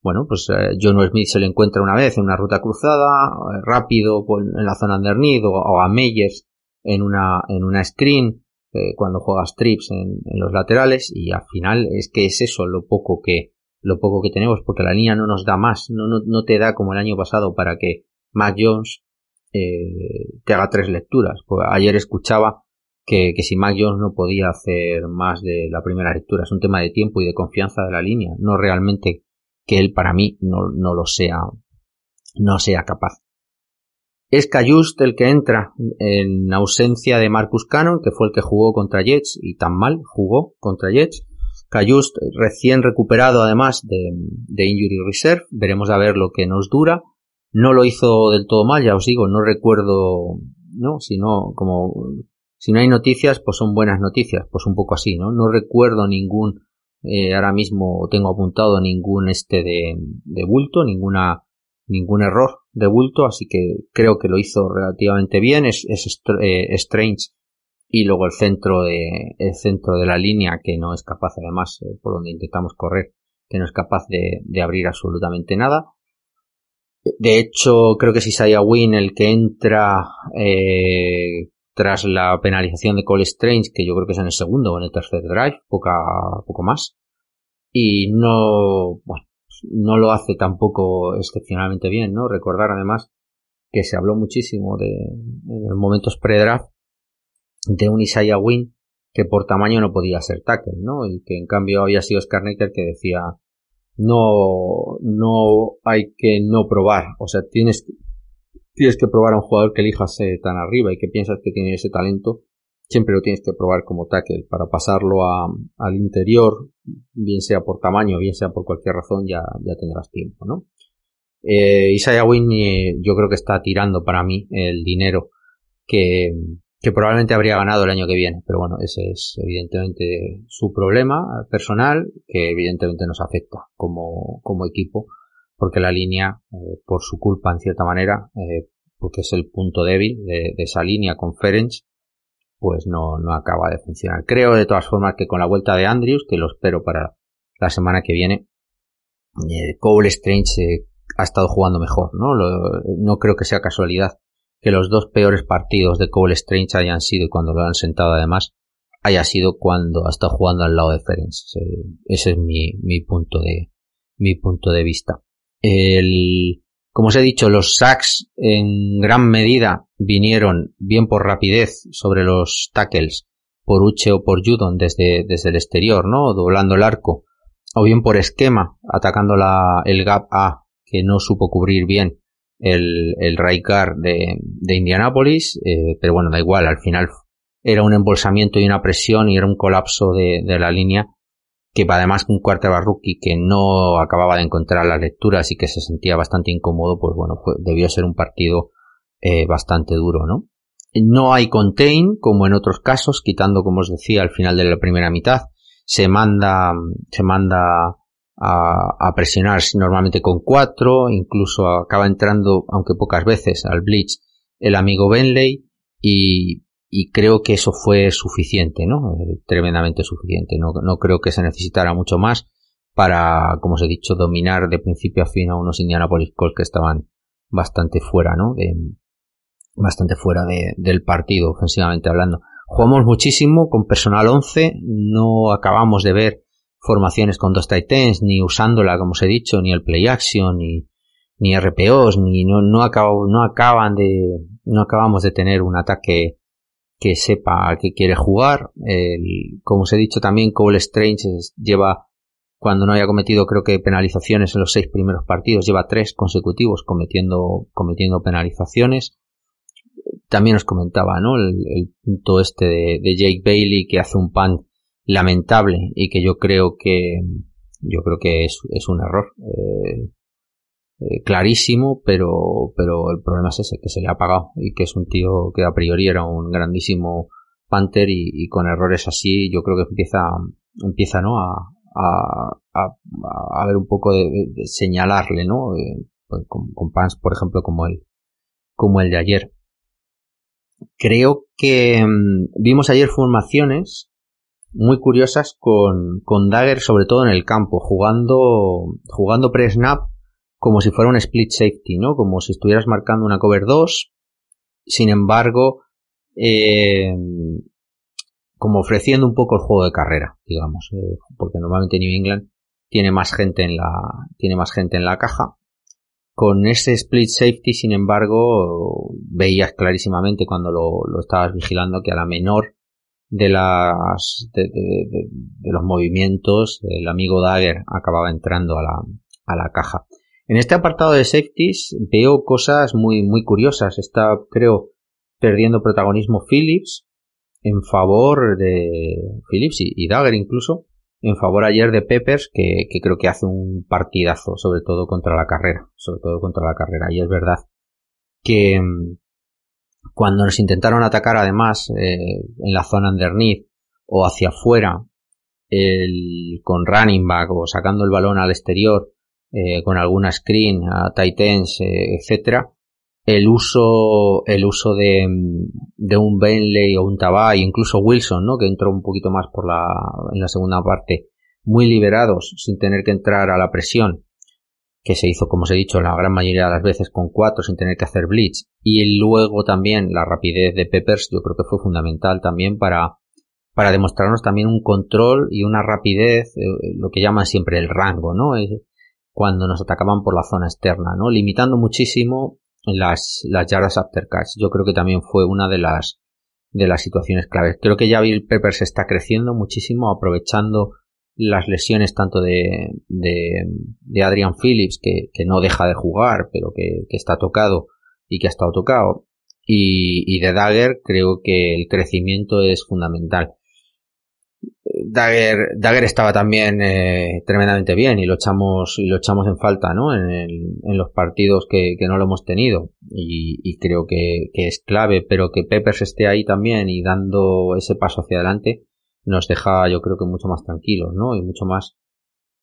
Bueno, pues eh, John Smith se le encuentra una vez en una ruta cruzada, eh, rápido en la zona underneath, o, a Meyers en una, en una screen, eh, cuando juegas trips en, en, los laterales y al final es que es eso lo poco que lo poco que tenemos porque la línea no nos da más no, no, no te da como el año pasado para que Mac Jones eh, te haga tres lecturas pues ayer escuchaba que, que si Mac Jones no podía hacer más de la primera lectura es un tema de tiempo y de confianza de la línea no realmente que él para mí no, no lo sea no sea capaz es Cayust el que entra en ausencia de Marcus Cannon, que fue el que jugó contra Jets y tan mal jugó contra Jets. Cayust recién recuperado además de, de, Injury Reserve. Veremos a ver lo que nos dura. No lo hizo del todo mal, ya os digo, no recuerdo, no, si no, como, si no hay noticias, pues son buenas noticias, pues un poco así, ¿no? No recuerdo ningún, eh, ahora mismo tengo apuntado ningún este de, de bulto, ninguna ningún error de bulto, así que creo que lo hizo relativamente bien. Es, es eh, Strange y luego el centro de el centro de la línea que no es capaz, además, eh, por donde intentamos correr, que no es capaz de, abrir absolutamente nada. De hecho, creo que es Isaiah Wynn el que entra eh, tras la penalización de Cole Strange, que yo creo que es en el segundo o en el tercer drive, poca, poco más. Y no, bueno, no lo hace tampoco excepcionalmente bien, ¿no? Recordar además que se habló muchísimo de, en momentos pre-draft de un Isaiah Wynn que por tamaño no podía ser tackle, ¿no? Y que en cambio había sido Scarnaker que decía no, no hay que no probar, o sea, tienes, tienes que probar a un jugador que elijas tan arriba y que piensas que tiene ese talento, siempre lo tienes que probar como tackle para pasarlo a, al interior, bien sea por tamaño, bien sea por cualquier razón, ya, ya tendrás tiempo, ¿no? Eh, Isaiah Wynn eh, yo creo que está tirando para mí el dinero que, que probablemente habría ganado el año que viene, pero bueno, ese es evidentemente su problema personal, que evidentemente nos afecta como, como equipo, porque la línea, eh, por su culpa en cierta manera, eh, porque es el punto débil de, esa línea con Ferenc, pues no, no acaba de funcionar. Creo de todas formas que con la vuelta de Andrews, que lo espero para la semana que viene, eh, Cole Strange ha estado jugando mejor, ¿no? no creo que sea casualidad que los dos peores partidos de Cole Strange hayan sido, y cuando lo han sentado además, haya sido cuando ha estado jugando al lado de Ferenc. Ese es mi, mi punto de, mi punto de vista. El, como os he dicho, los sacks en gran medida vinieron bien por rapidez sobre los tackles por Uche o por Judon desde, desde el exterior, ¿no? Doblando el arco. O bien por esquema, atacando la, el gap A, que no supo cubrir bien el, el Raikar de, de Indianápolis, eh, pero bueno, da igual, al final era un embolsamiento y una presión y era un colapso de, de la línea que además un quarterback rookie que no acababa de encontrar las lecturas y que se sentía bastante incómodo, pues bueno, debió ser un partido eh, bastante duro, ¿no? No hay contain, como en otros casos, quitando, como os decía, al final de la primera mitad. Se manda, se manda a, presionar normalmente con cuatro, incluso acaba entrando, aunque pocas veces, al blitz el amigo Benley y, creo que eso fue suficiente, ¿no? Eh, tremendamente suficiente. No, no creo que se necesitara mucho más para, como os he dicho, dominar de principio a fin a unos Indianapolis Colts que estaban bastante fuera, ¿no? De, bastante fuera de, del partido, ofensivamente hablando. Jugamos muchísimo con personal 11, no acabamos de ver formaciones con dos Titans, ni usándola, como os he dicho, ni el play action, ni, ni RPOs, ni no, no, no acaban de, no acabamos de tener un ataque que sepa a qué quiere jugar. como os he dicho también, Cole Strange lleva, cuando no haya cometido creo que penalizaciones en los seis primeros partidos, lleva tres consecutivos cometiendo, cometiendo penalizaciones. También os comentaba, ¿no? El, punto este de, de, Jake Bailey que hace un punt lamentable y que yo creo que yo creo que es, es un error eh, eh, clarísimo pero pero el problema es ese que se le ha pagado y que es un tío que a priori era un grandísimo Panther y, con errores así yo creo que empieza empieza no a a, a, ver un poco de, señalarle no eh, pues con, con por ejemplo como el como el de ayer. Creo que mm, vimos ayer formaciones muy curiosas con, con Dagger, sobre todo en el campo, jugando, jugando pre-snap como si fuera un split safety, ¿no? Como si estuvieras marcando una cover 2. Sin embargo, eh, como ofreciendo un poco el juego de carrera, digamos, eh, porque normalmente New England tiene más gente en la, tiene más gente en la caja. Con ese split safety, sin embargo, veías clarísimamente cuando lo, lo estabas vigilando que a la menor de las de, los movimientos el amigo Dagger acababa entrando a la, a la caja. En este apartado de safeties veo cosas muy muy curiosas. Está creo perdiendo protagonismo Phillips en favor de Phillips y, Dagger incluso en favor ayer de Peppers que, que creo que hace un partidazo sobre todo contra la carrera sobre todo contra la carrera. Y es verdad que cuando nos intentaron atacar además eh, en la zona underneath o hacia afuera el, con running back o sacando el balón al exterior eh, con alguna screen a tight ends eh, etcétera el uso el uso de, de un Bentley o un Tabay incluso Wilson no que entró un poquito más por la en la segunda parte muy liberados sin tener que entrar a la presión que se hizo, como os he dicho, la gran mayoría de las veces con cuatro sin tener que hacer blitz. Y luego también la rapidez de Peppers, yo creo que fue fundamental también para, para demostrarnos también un control y una rapidez, eh, lo que llaman siempre el rango, ¿no? cuando nos atacaban por la zona externa, ¿no? Limitando muchísimo las, las yardas after catch. Yo creo que también fue una de las, de las situaciones claves. Creo que ya Bill Peppers está creciendo muchísimo, aprovechando las lesiones tanto de, de, Adrian Phillips, que, que, no deja de jugar, pero que, que, está tocado y que ha estado tocado, y, y de Dagger, creo que el crecimiento es fundamental. Dagger, Dagger estaba también eh, tremendamente bien y lo echamos y lo echamos en falta ¿no? en, en los partidos que, que, no lo hemos tenido y, y creo que, que, es clave pero que Peppers esté ahí también y dando ese paso hacia adelante nos deja yo creo que mucho más tranquilos ¿no? y mucho más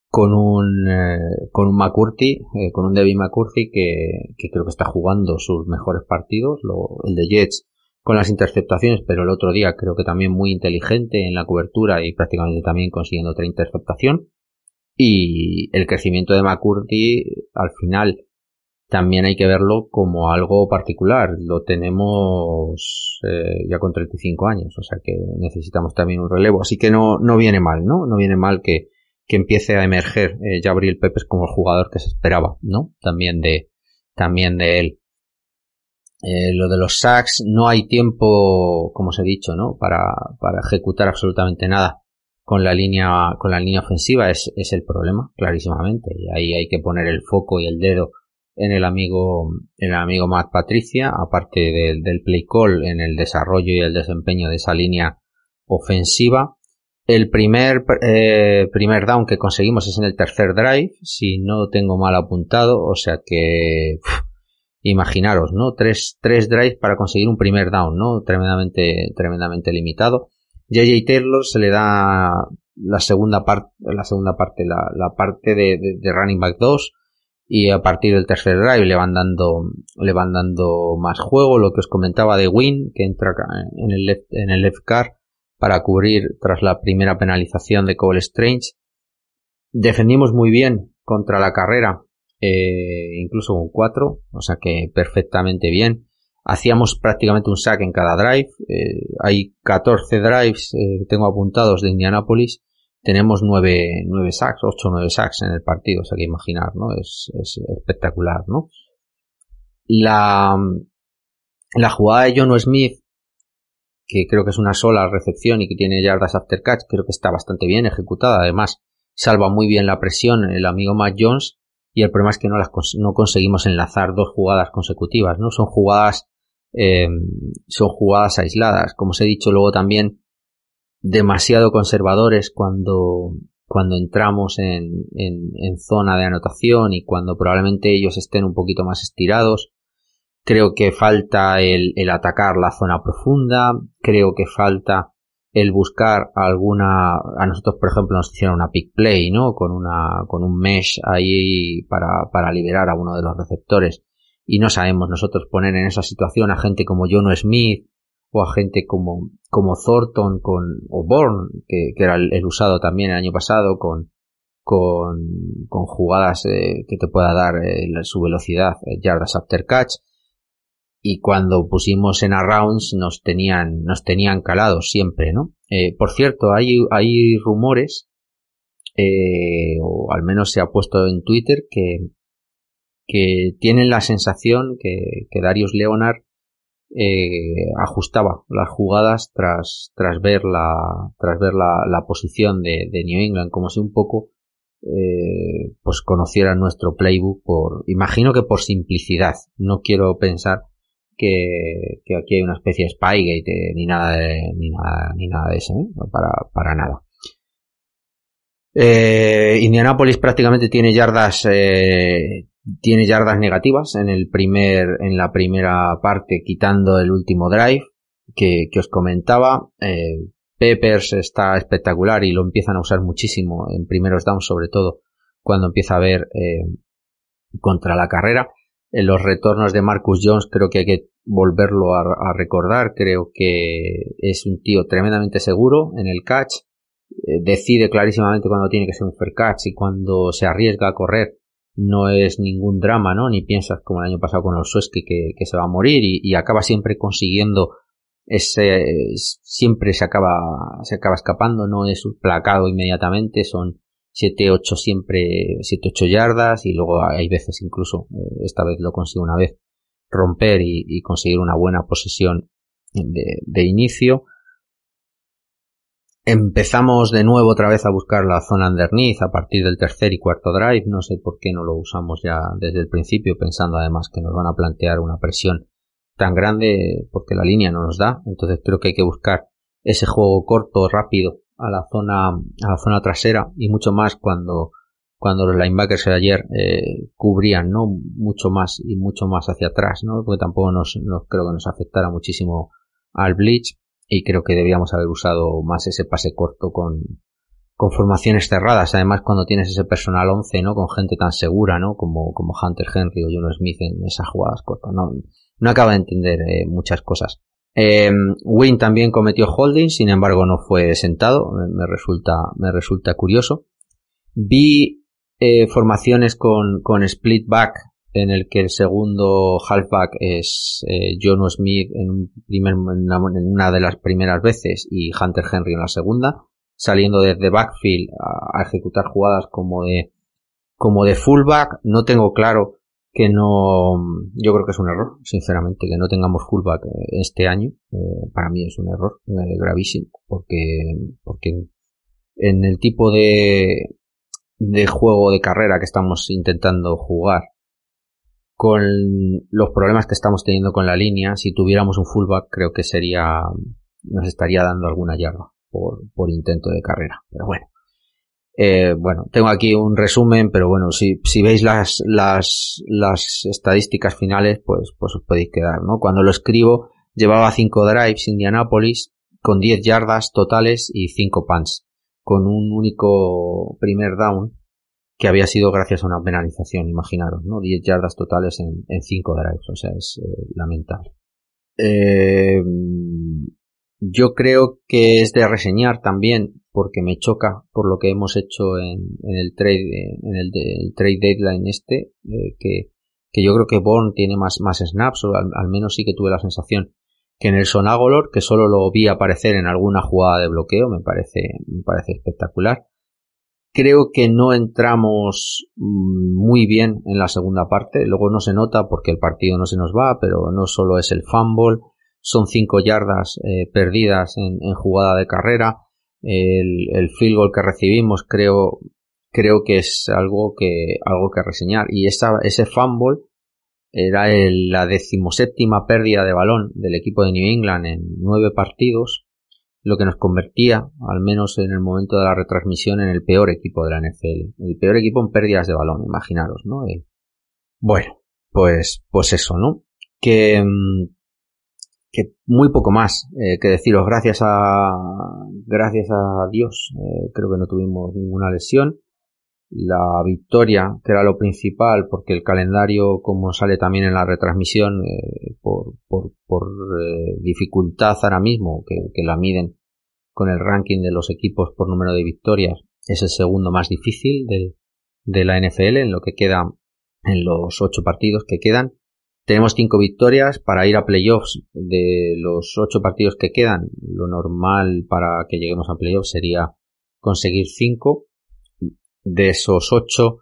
con un eh, con un McCurdy eh, con un Devin McCurdy que, que creo que está jugando sus mejores partidos lo, el de Jets con las interceptaciones, pero el otro día creo que también muy inteligente en la cobertura y prácticamente también consiguiendo otra interceptación. Y el crecimiento de McCurdy al final también hay que verlo como algo particular. Lo tenemos eh, ya con 35 años, o sea que necesitamos también un relevo. Así que no, no viene mal, ¿no? No viene mal que, que empiece a emerger eh, Gabriel Pepes como el jugador que se esperaba, ¿no? También de, también de él. Eh, lo de los sacks, no hay tiempo, como os he dicho, ¿no? Para, para ejecutar absolutamente nada con la línea, con la línea ofensiva es, es el problema, clarísimamente. Y ahí hay que poner el foco y el dedo en el amigo, en el amigo Matt Patricia, aparte del, play call, en el desarrollo y el desempeño de esa línea ofensiva. El primer, eh, primer down que conseguimos es en el tercer drive, si no tengo mal apuntado, o sea que, imaginaros, ¿no? Tres, tres drives para conseguir un primer down, ¿no? Tremendamente, tremendamente limitado. JJ Taylor se le da la segunda parte, la segunda parte, la, parte de, de, de, running back 2 y a partir del tercer drive le van dando, le van dando más juego, lo que os comentaba de Win, que entra en el left, en el left car para cubrir tras la primera penalización de Cole Strange. Defendimos muy bien contra la carrera, eh, incluso con 4, o sea que perfectamente bien. Hacíamos prácticamente un sack en cada drive. Eh, hay 14 drives eh, tengo apuntados de Indianapolis. Tenemos 9, 9 sacks, 8 o 9 sacks en el partido, o sea que imaginar, ¿no? Es, es espectacular, ¿no? La, la jugada de John Smith, que creo que es una sola recepción y que tiene yardas after catch, creo que está bastante bien ejecutada. Además, salva muy bien la presión el amigo Matt Jones y el problema es que no las no conseguimos enlazar dos jugadas consecutivas, ¿no? Son jugadas eh, son jugadas aisladas. Como os he dicho luego también demasiado conservadores cuando cuando entramos en, en, en zona de anotación y cuando probablemente ellos estén un poquito más estirados. Creo que falta el, el atacar la zona profunda, creo que falta el buscar alguna a nosotros por ejemplo nos hicieron una pick play no con una con un mesh ahí para, para liberar a uno de los receptores. Y no sabemos nosotros poner en esa situación a gente como John Smith o a gente como como Thornton con o Bourne que, que era el, usado también el año pasado con con, con jugadas eh, que te pueda dar eh, su velocidad eh, yardas after catch y cuando pusimos en rounds nos tenían, nos tenían calados siempre, ¿no? Por cierto, hay, hay rumores, o al menos se ha puesto en Twitter, que, que tienen la sensación que, que Darius Leonard eh, ajustaba las jugadas tras, tras ver la, tras ver la, la posición de, de, New England, como si un poco eh, pues conociera nuestro playbook por, imagino que por simplicidad, no quiero pensar que, que aquí hay una especie de Spygate ni nada de, ni nada, ni nada de eso, ¿eh? para, para nada. Eh, Indianapolis prácticamente tiene yardas, eh, tiene yardas negativas en el primer, en la primera parte, quitando el último drive que, os comentaba. Eh, Peppers está espectacular y lo empiezan a usar muchísimo en primeros downs, sobre todo cuando empieza a ver eh, contra la carrera. En los retornos de Marcus Jones creo que hay que volverlo a, recordar. Creo que es un tío tremendamente seguro en el catch. Eh, decide clarísimamente cuando tiene que ser un fair catch y cuando se arriesga a correr no es ningún drama, ¿no? Ni piensas como el año pasado con el que, que, se va a morir y, y, acaba siempre consiguiendo ese, siempre se acaba, se acaba escapando, no es placado inmediatamente, son 7, 8 siempre, 7, 8 yardas y luego hay veces incluso, eh, esta vez lo consigo una vez, romper y, conseguir una buena posesión de, de, inicio. Empezamos de nuevo otra vez a buscar la zona underneath a partir del tercer y cuarto drive. No sé por qué no lo usamos ya desde el principio, pensando además que nos van a plantear una presión tan grande porque la línea no nos da. Entonces creo que hay que buscar ese juego corto, rápido, a la zona, a la zona trasera y mucho más cuando, cuando los linebackers de ayer eh, cubrían, ¿no? Mucho más y mucho más hacia atrás, ¿no? Porque tampoco nos, creo que nos afectara muchísimo al blitz y creo que debíamos haber usado más ese pase corto con, con formaciones cerradas. Además, cuando tienes ese personal 11, ¿no? Con gente tan segura, ¿no? Como, como Hunter Henry o Juno Smith en esas jugadas cortas, ¿no? No acaba de entender eh, muchas cosas. Eh, Win también cometió holding, sin embargo no fue sentado, me, resulta, me resulta curioso. Vi eh, formaciones con, con split back en el que el segundo halfback es eh, John Smith en, un primer, en, una, de las primeras veces y Hunter Henry en la segunda, saliendo desde backfield a, ejecutar jugadas como de, como de fullback. No tengo claro que no, yo creo que es un error, sinceramente, que no tengamos fullback eh, este año, eh, para mí es un error gravísimo, porque, porque en el tipo de, de juego de carrera que estamos intentando jugar, con los problemas que estamos teniendo con la línea, si tuviéramos un fullback creo que sería, nos estaría dando alguna yarda por, por intento de carrera, pero bueno. Eh, bueno, tengo aquí un resumen, pero bueno, si, veis las, las, las estadísticas finales, pues, pues os podéis quedar, ¿no? Cuando lo escribo, llevaba 5 drives Indianapolis con 10 yardas totales y 5 punts, con un único primer down que había sido gracias a una penalización, imaginaros, ¿no? 10 yardas totales en, en 5 drives, o sea, es eh, lamentable. Eh, yo creo que es de reseñar también porque me choca por lo que hemos hecho en, el trade en el, trade deadline este eh, que, que yo creo que Bourne tiene más, más snaps o al, menos sí que tuve la sensación que Nelson Agolor que solo lo vi aparecer en alguna jugada de bloqueo me parece me parece espectacular creo que no entramos mm, muy bien en la segunda parte. Luego no se nota porque el partido no se nos va pero no solo es el fumble. Son cinco yardas eh, perdidas en, jugada de carrera. El, el field goal que recibimos creo creo que es algo que algo que reseñar. Y esa, ese fumble era el, la decimoséptima pérdida de balón del equipo de New England en nueve partidos lo que nos convertía al menos en el momento de la retransmisión en el peor equipo de la NFL el peor equipo en pérdidas de balón imaginaros no eh, bueno pues pues eso no que mm, que muy poco más eh, que deciros. Gracias a gracias a Dios eh, creo que no tuvimos ninguna lesión la victoria que era lo principal porque el calendario como sale también en la retransmisión eh, por, por, por dificultad ahora mismo que, la miden con el ranking de los equipos por número de victorias es el segundo más difícil de, de la NFL en lo que queda en los ocho partidos que quedan tenemos cinco victorias para ir a playoffs de los ocho partidos que quedan. Lo normal para que lleguemos a playoffs sería conseguir cinco. De esos ocho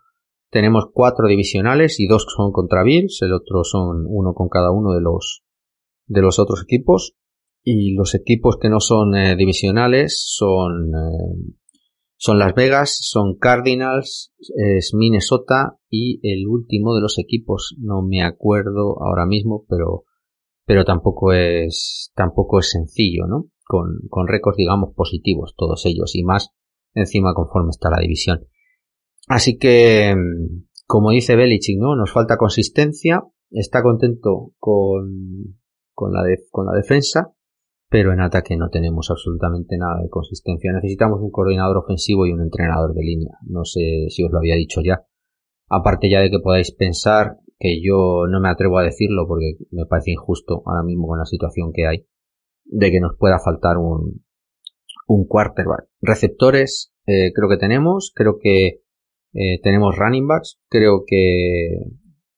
tenemos cuatro divisionales y dos son contra Bills, el otro son uno con cada uno de los de los otros equipos y los equipos que no son eh, divisionales son eh, son Las Vegas, son Cardinals, es Minnesota y el último de los equipos, no me acuerdo ahora mismo, pero, pero tampoco es, tampoco es sencillo, ¿no? Con, con récords, digamos, positivos, todos ellos, y más encima conforme está la división. Así que, como dice Belichick, ¿no? Nos falta consistencia, está contento con, con la, con la defensa, pero en ataque no tenemos absolutamente nada de consistencia. Necesitamos un coordinador ofensivo y un entrenador de línea. No sé si os lo había dicho ya. Aparte ya de que podáis pensar que yo no me atrevo a decirlo porque me parece injusto ahora mismo con la situación que hay, de que nos pueda faltar un, un quarterback. Receptores eh, creo que tenemos, creo que eh, tenemos running backs, creo que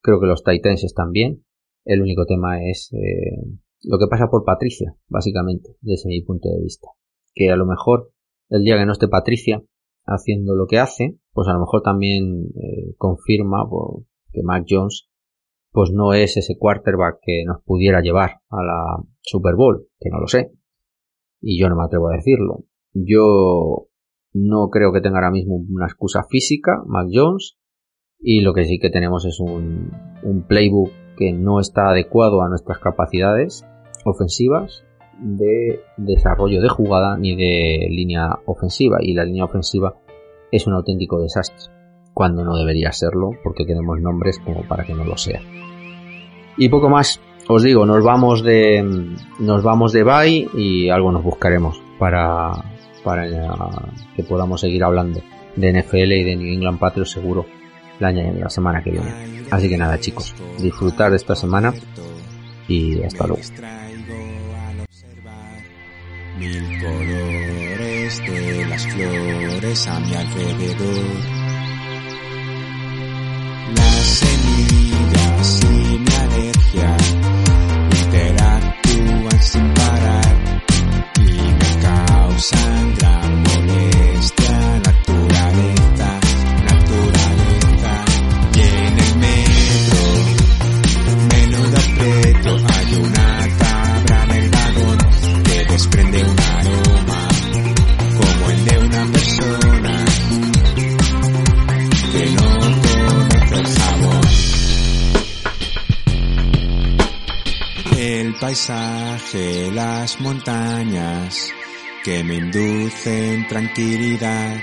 creo que los Titans están bien. El único tema es eh, lo que pasa por Patricia, básicamente, desde mi punto de vista. Que a lo mejor el día que no esté Patricia, haciendo lo que hace, pues a lo mejor también eh, confirma pues, que Mac Jones pues no es ese quarterback que nos pudiera llevar a la Super Bowl, que no lo sé. Y yo no me atrevo a decirlo. Yo no creo que tenga ahora mismo una excusa física, Mac Jones, y lo que sí que tenemos es un, playbook que no está adecuado a nuestras capacidades ofensivas de desarrollo de jugada ni de línea ofensiva. Y la línea ofensiva es un auténtico desastre cuando no debería serlo porque tenemos nombres como para que no lo sea. Y poco más os digo nos vamos de nos vamos de bye y algo nos buscaremos para para que podamos seguir hablando de NFL y de New England Patriots seguro la, la semana que viene. Así que nada chicos disfrutar esta semana y hasta luego. Las semillas y alergia sin parar y me causan paisaje, las montañas que me inducen tranquilidad.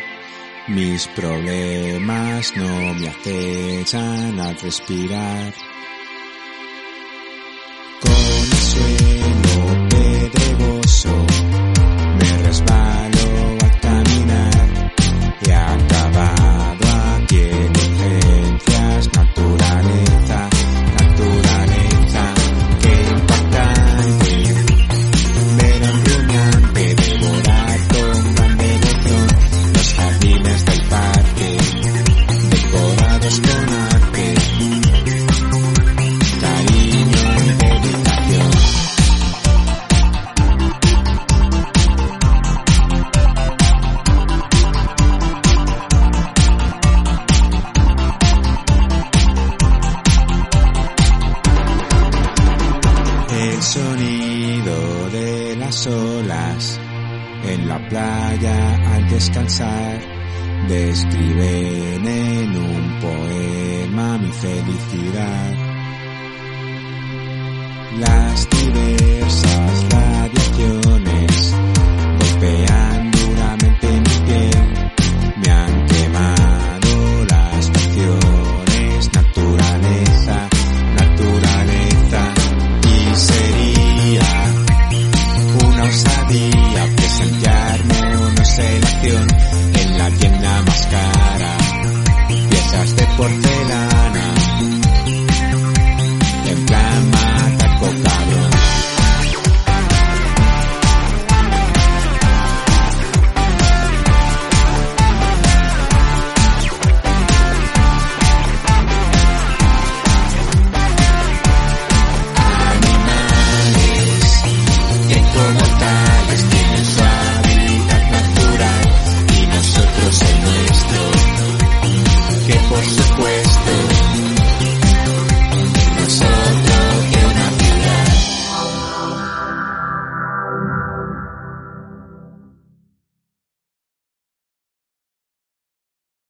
Mis problemas no me acechan al respirar.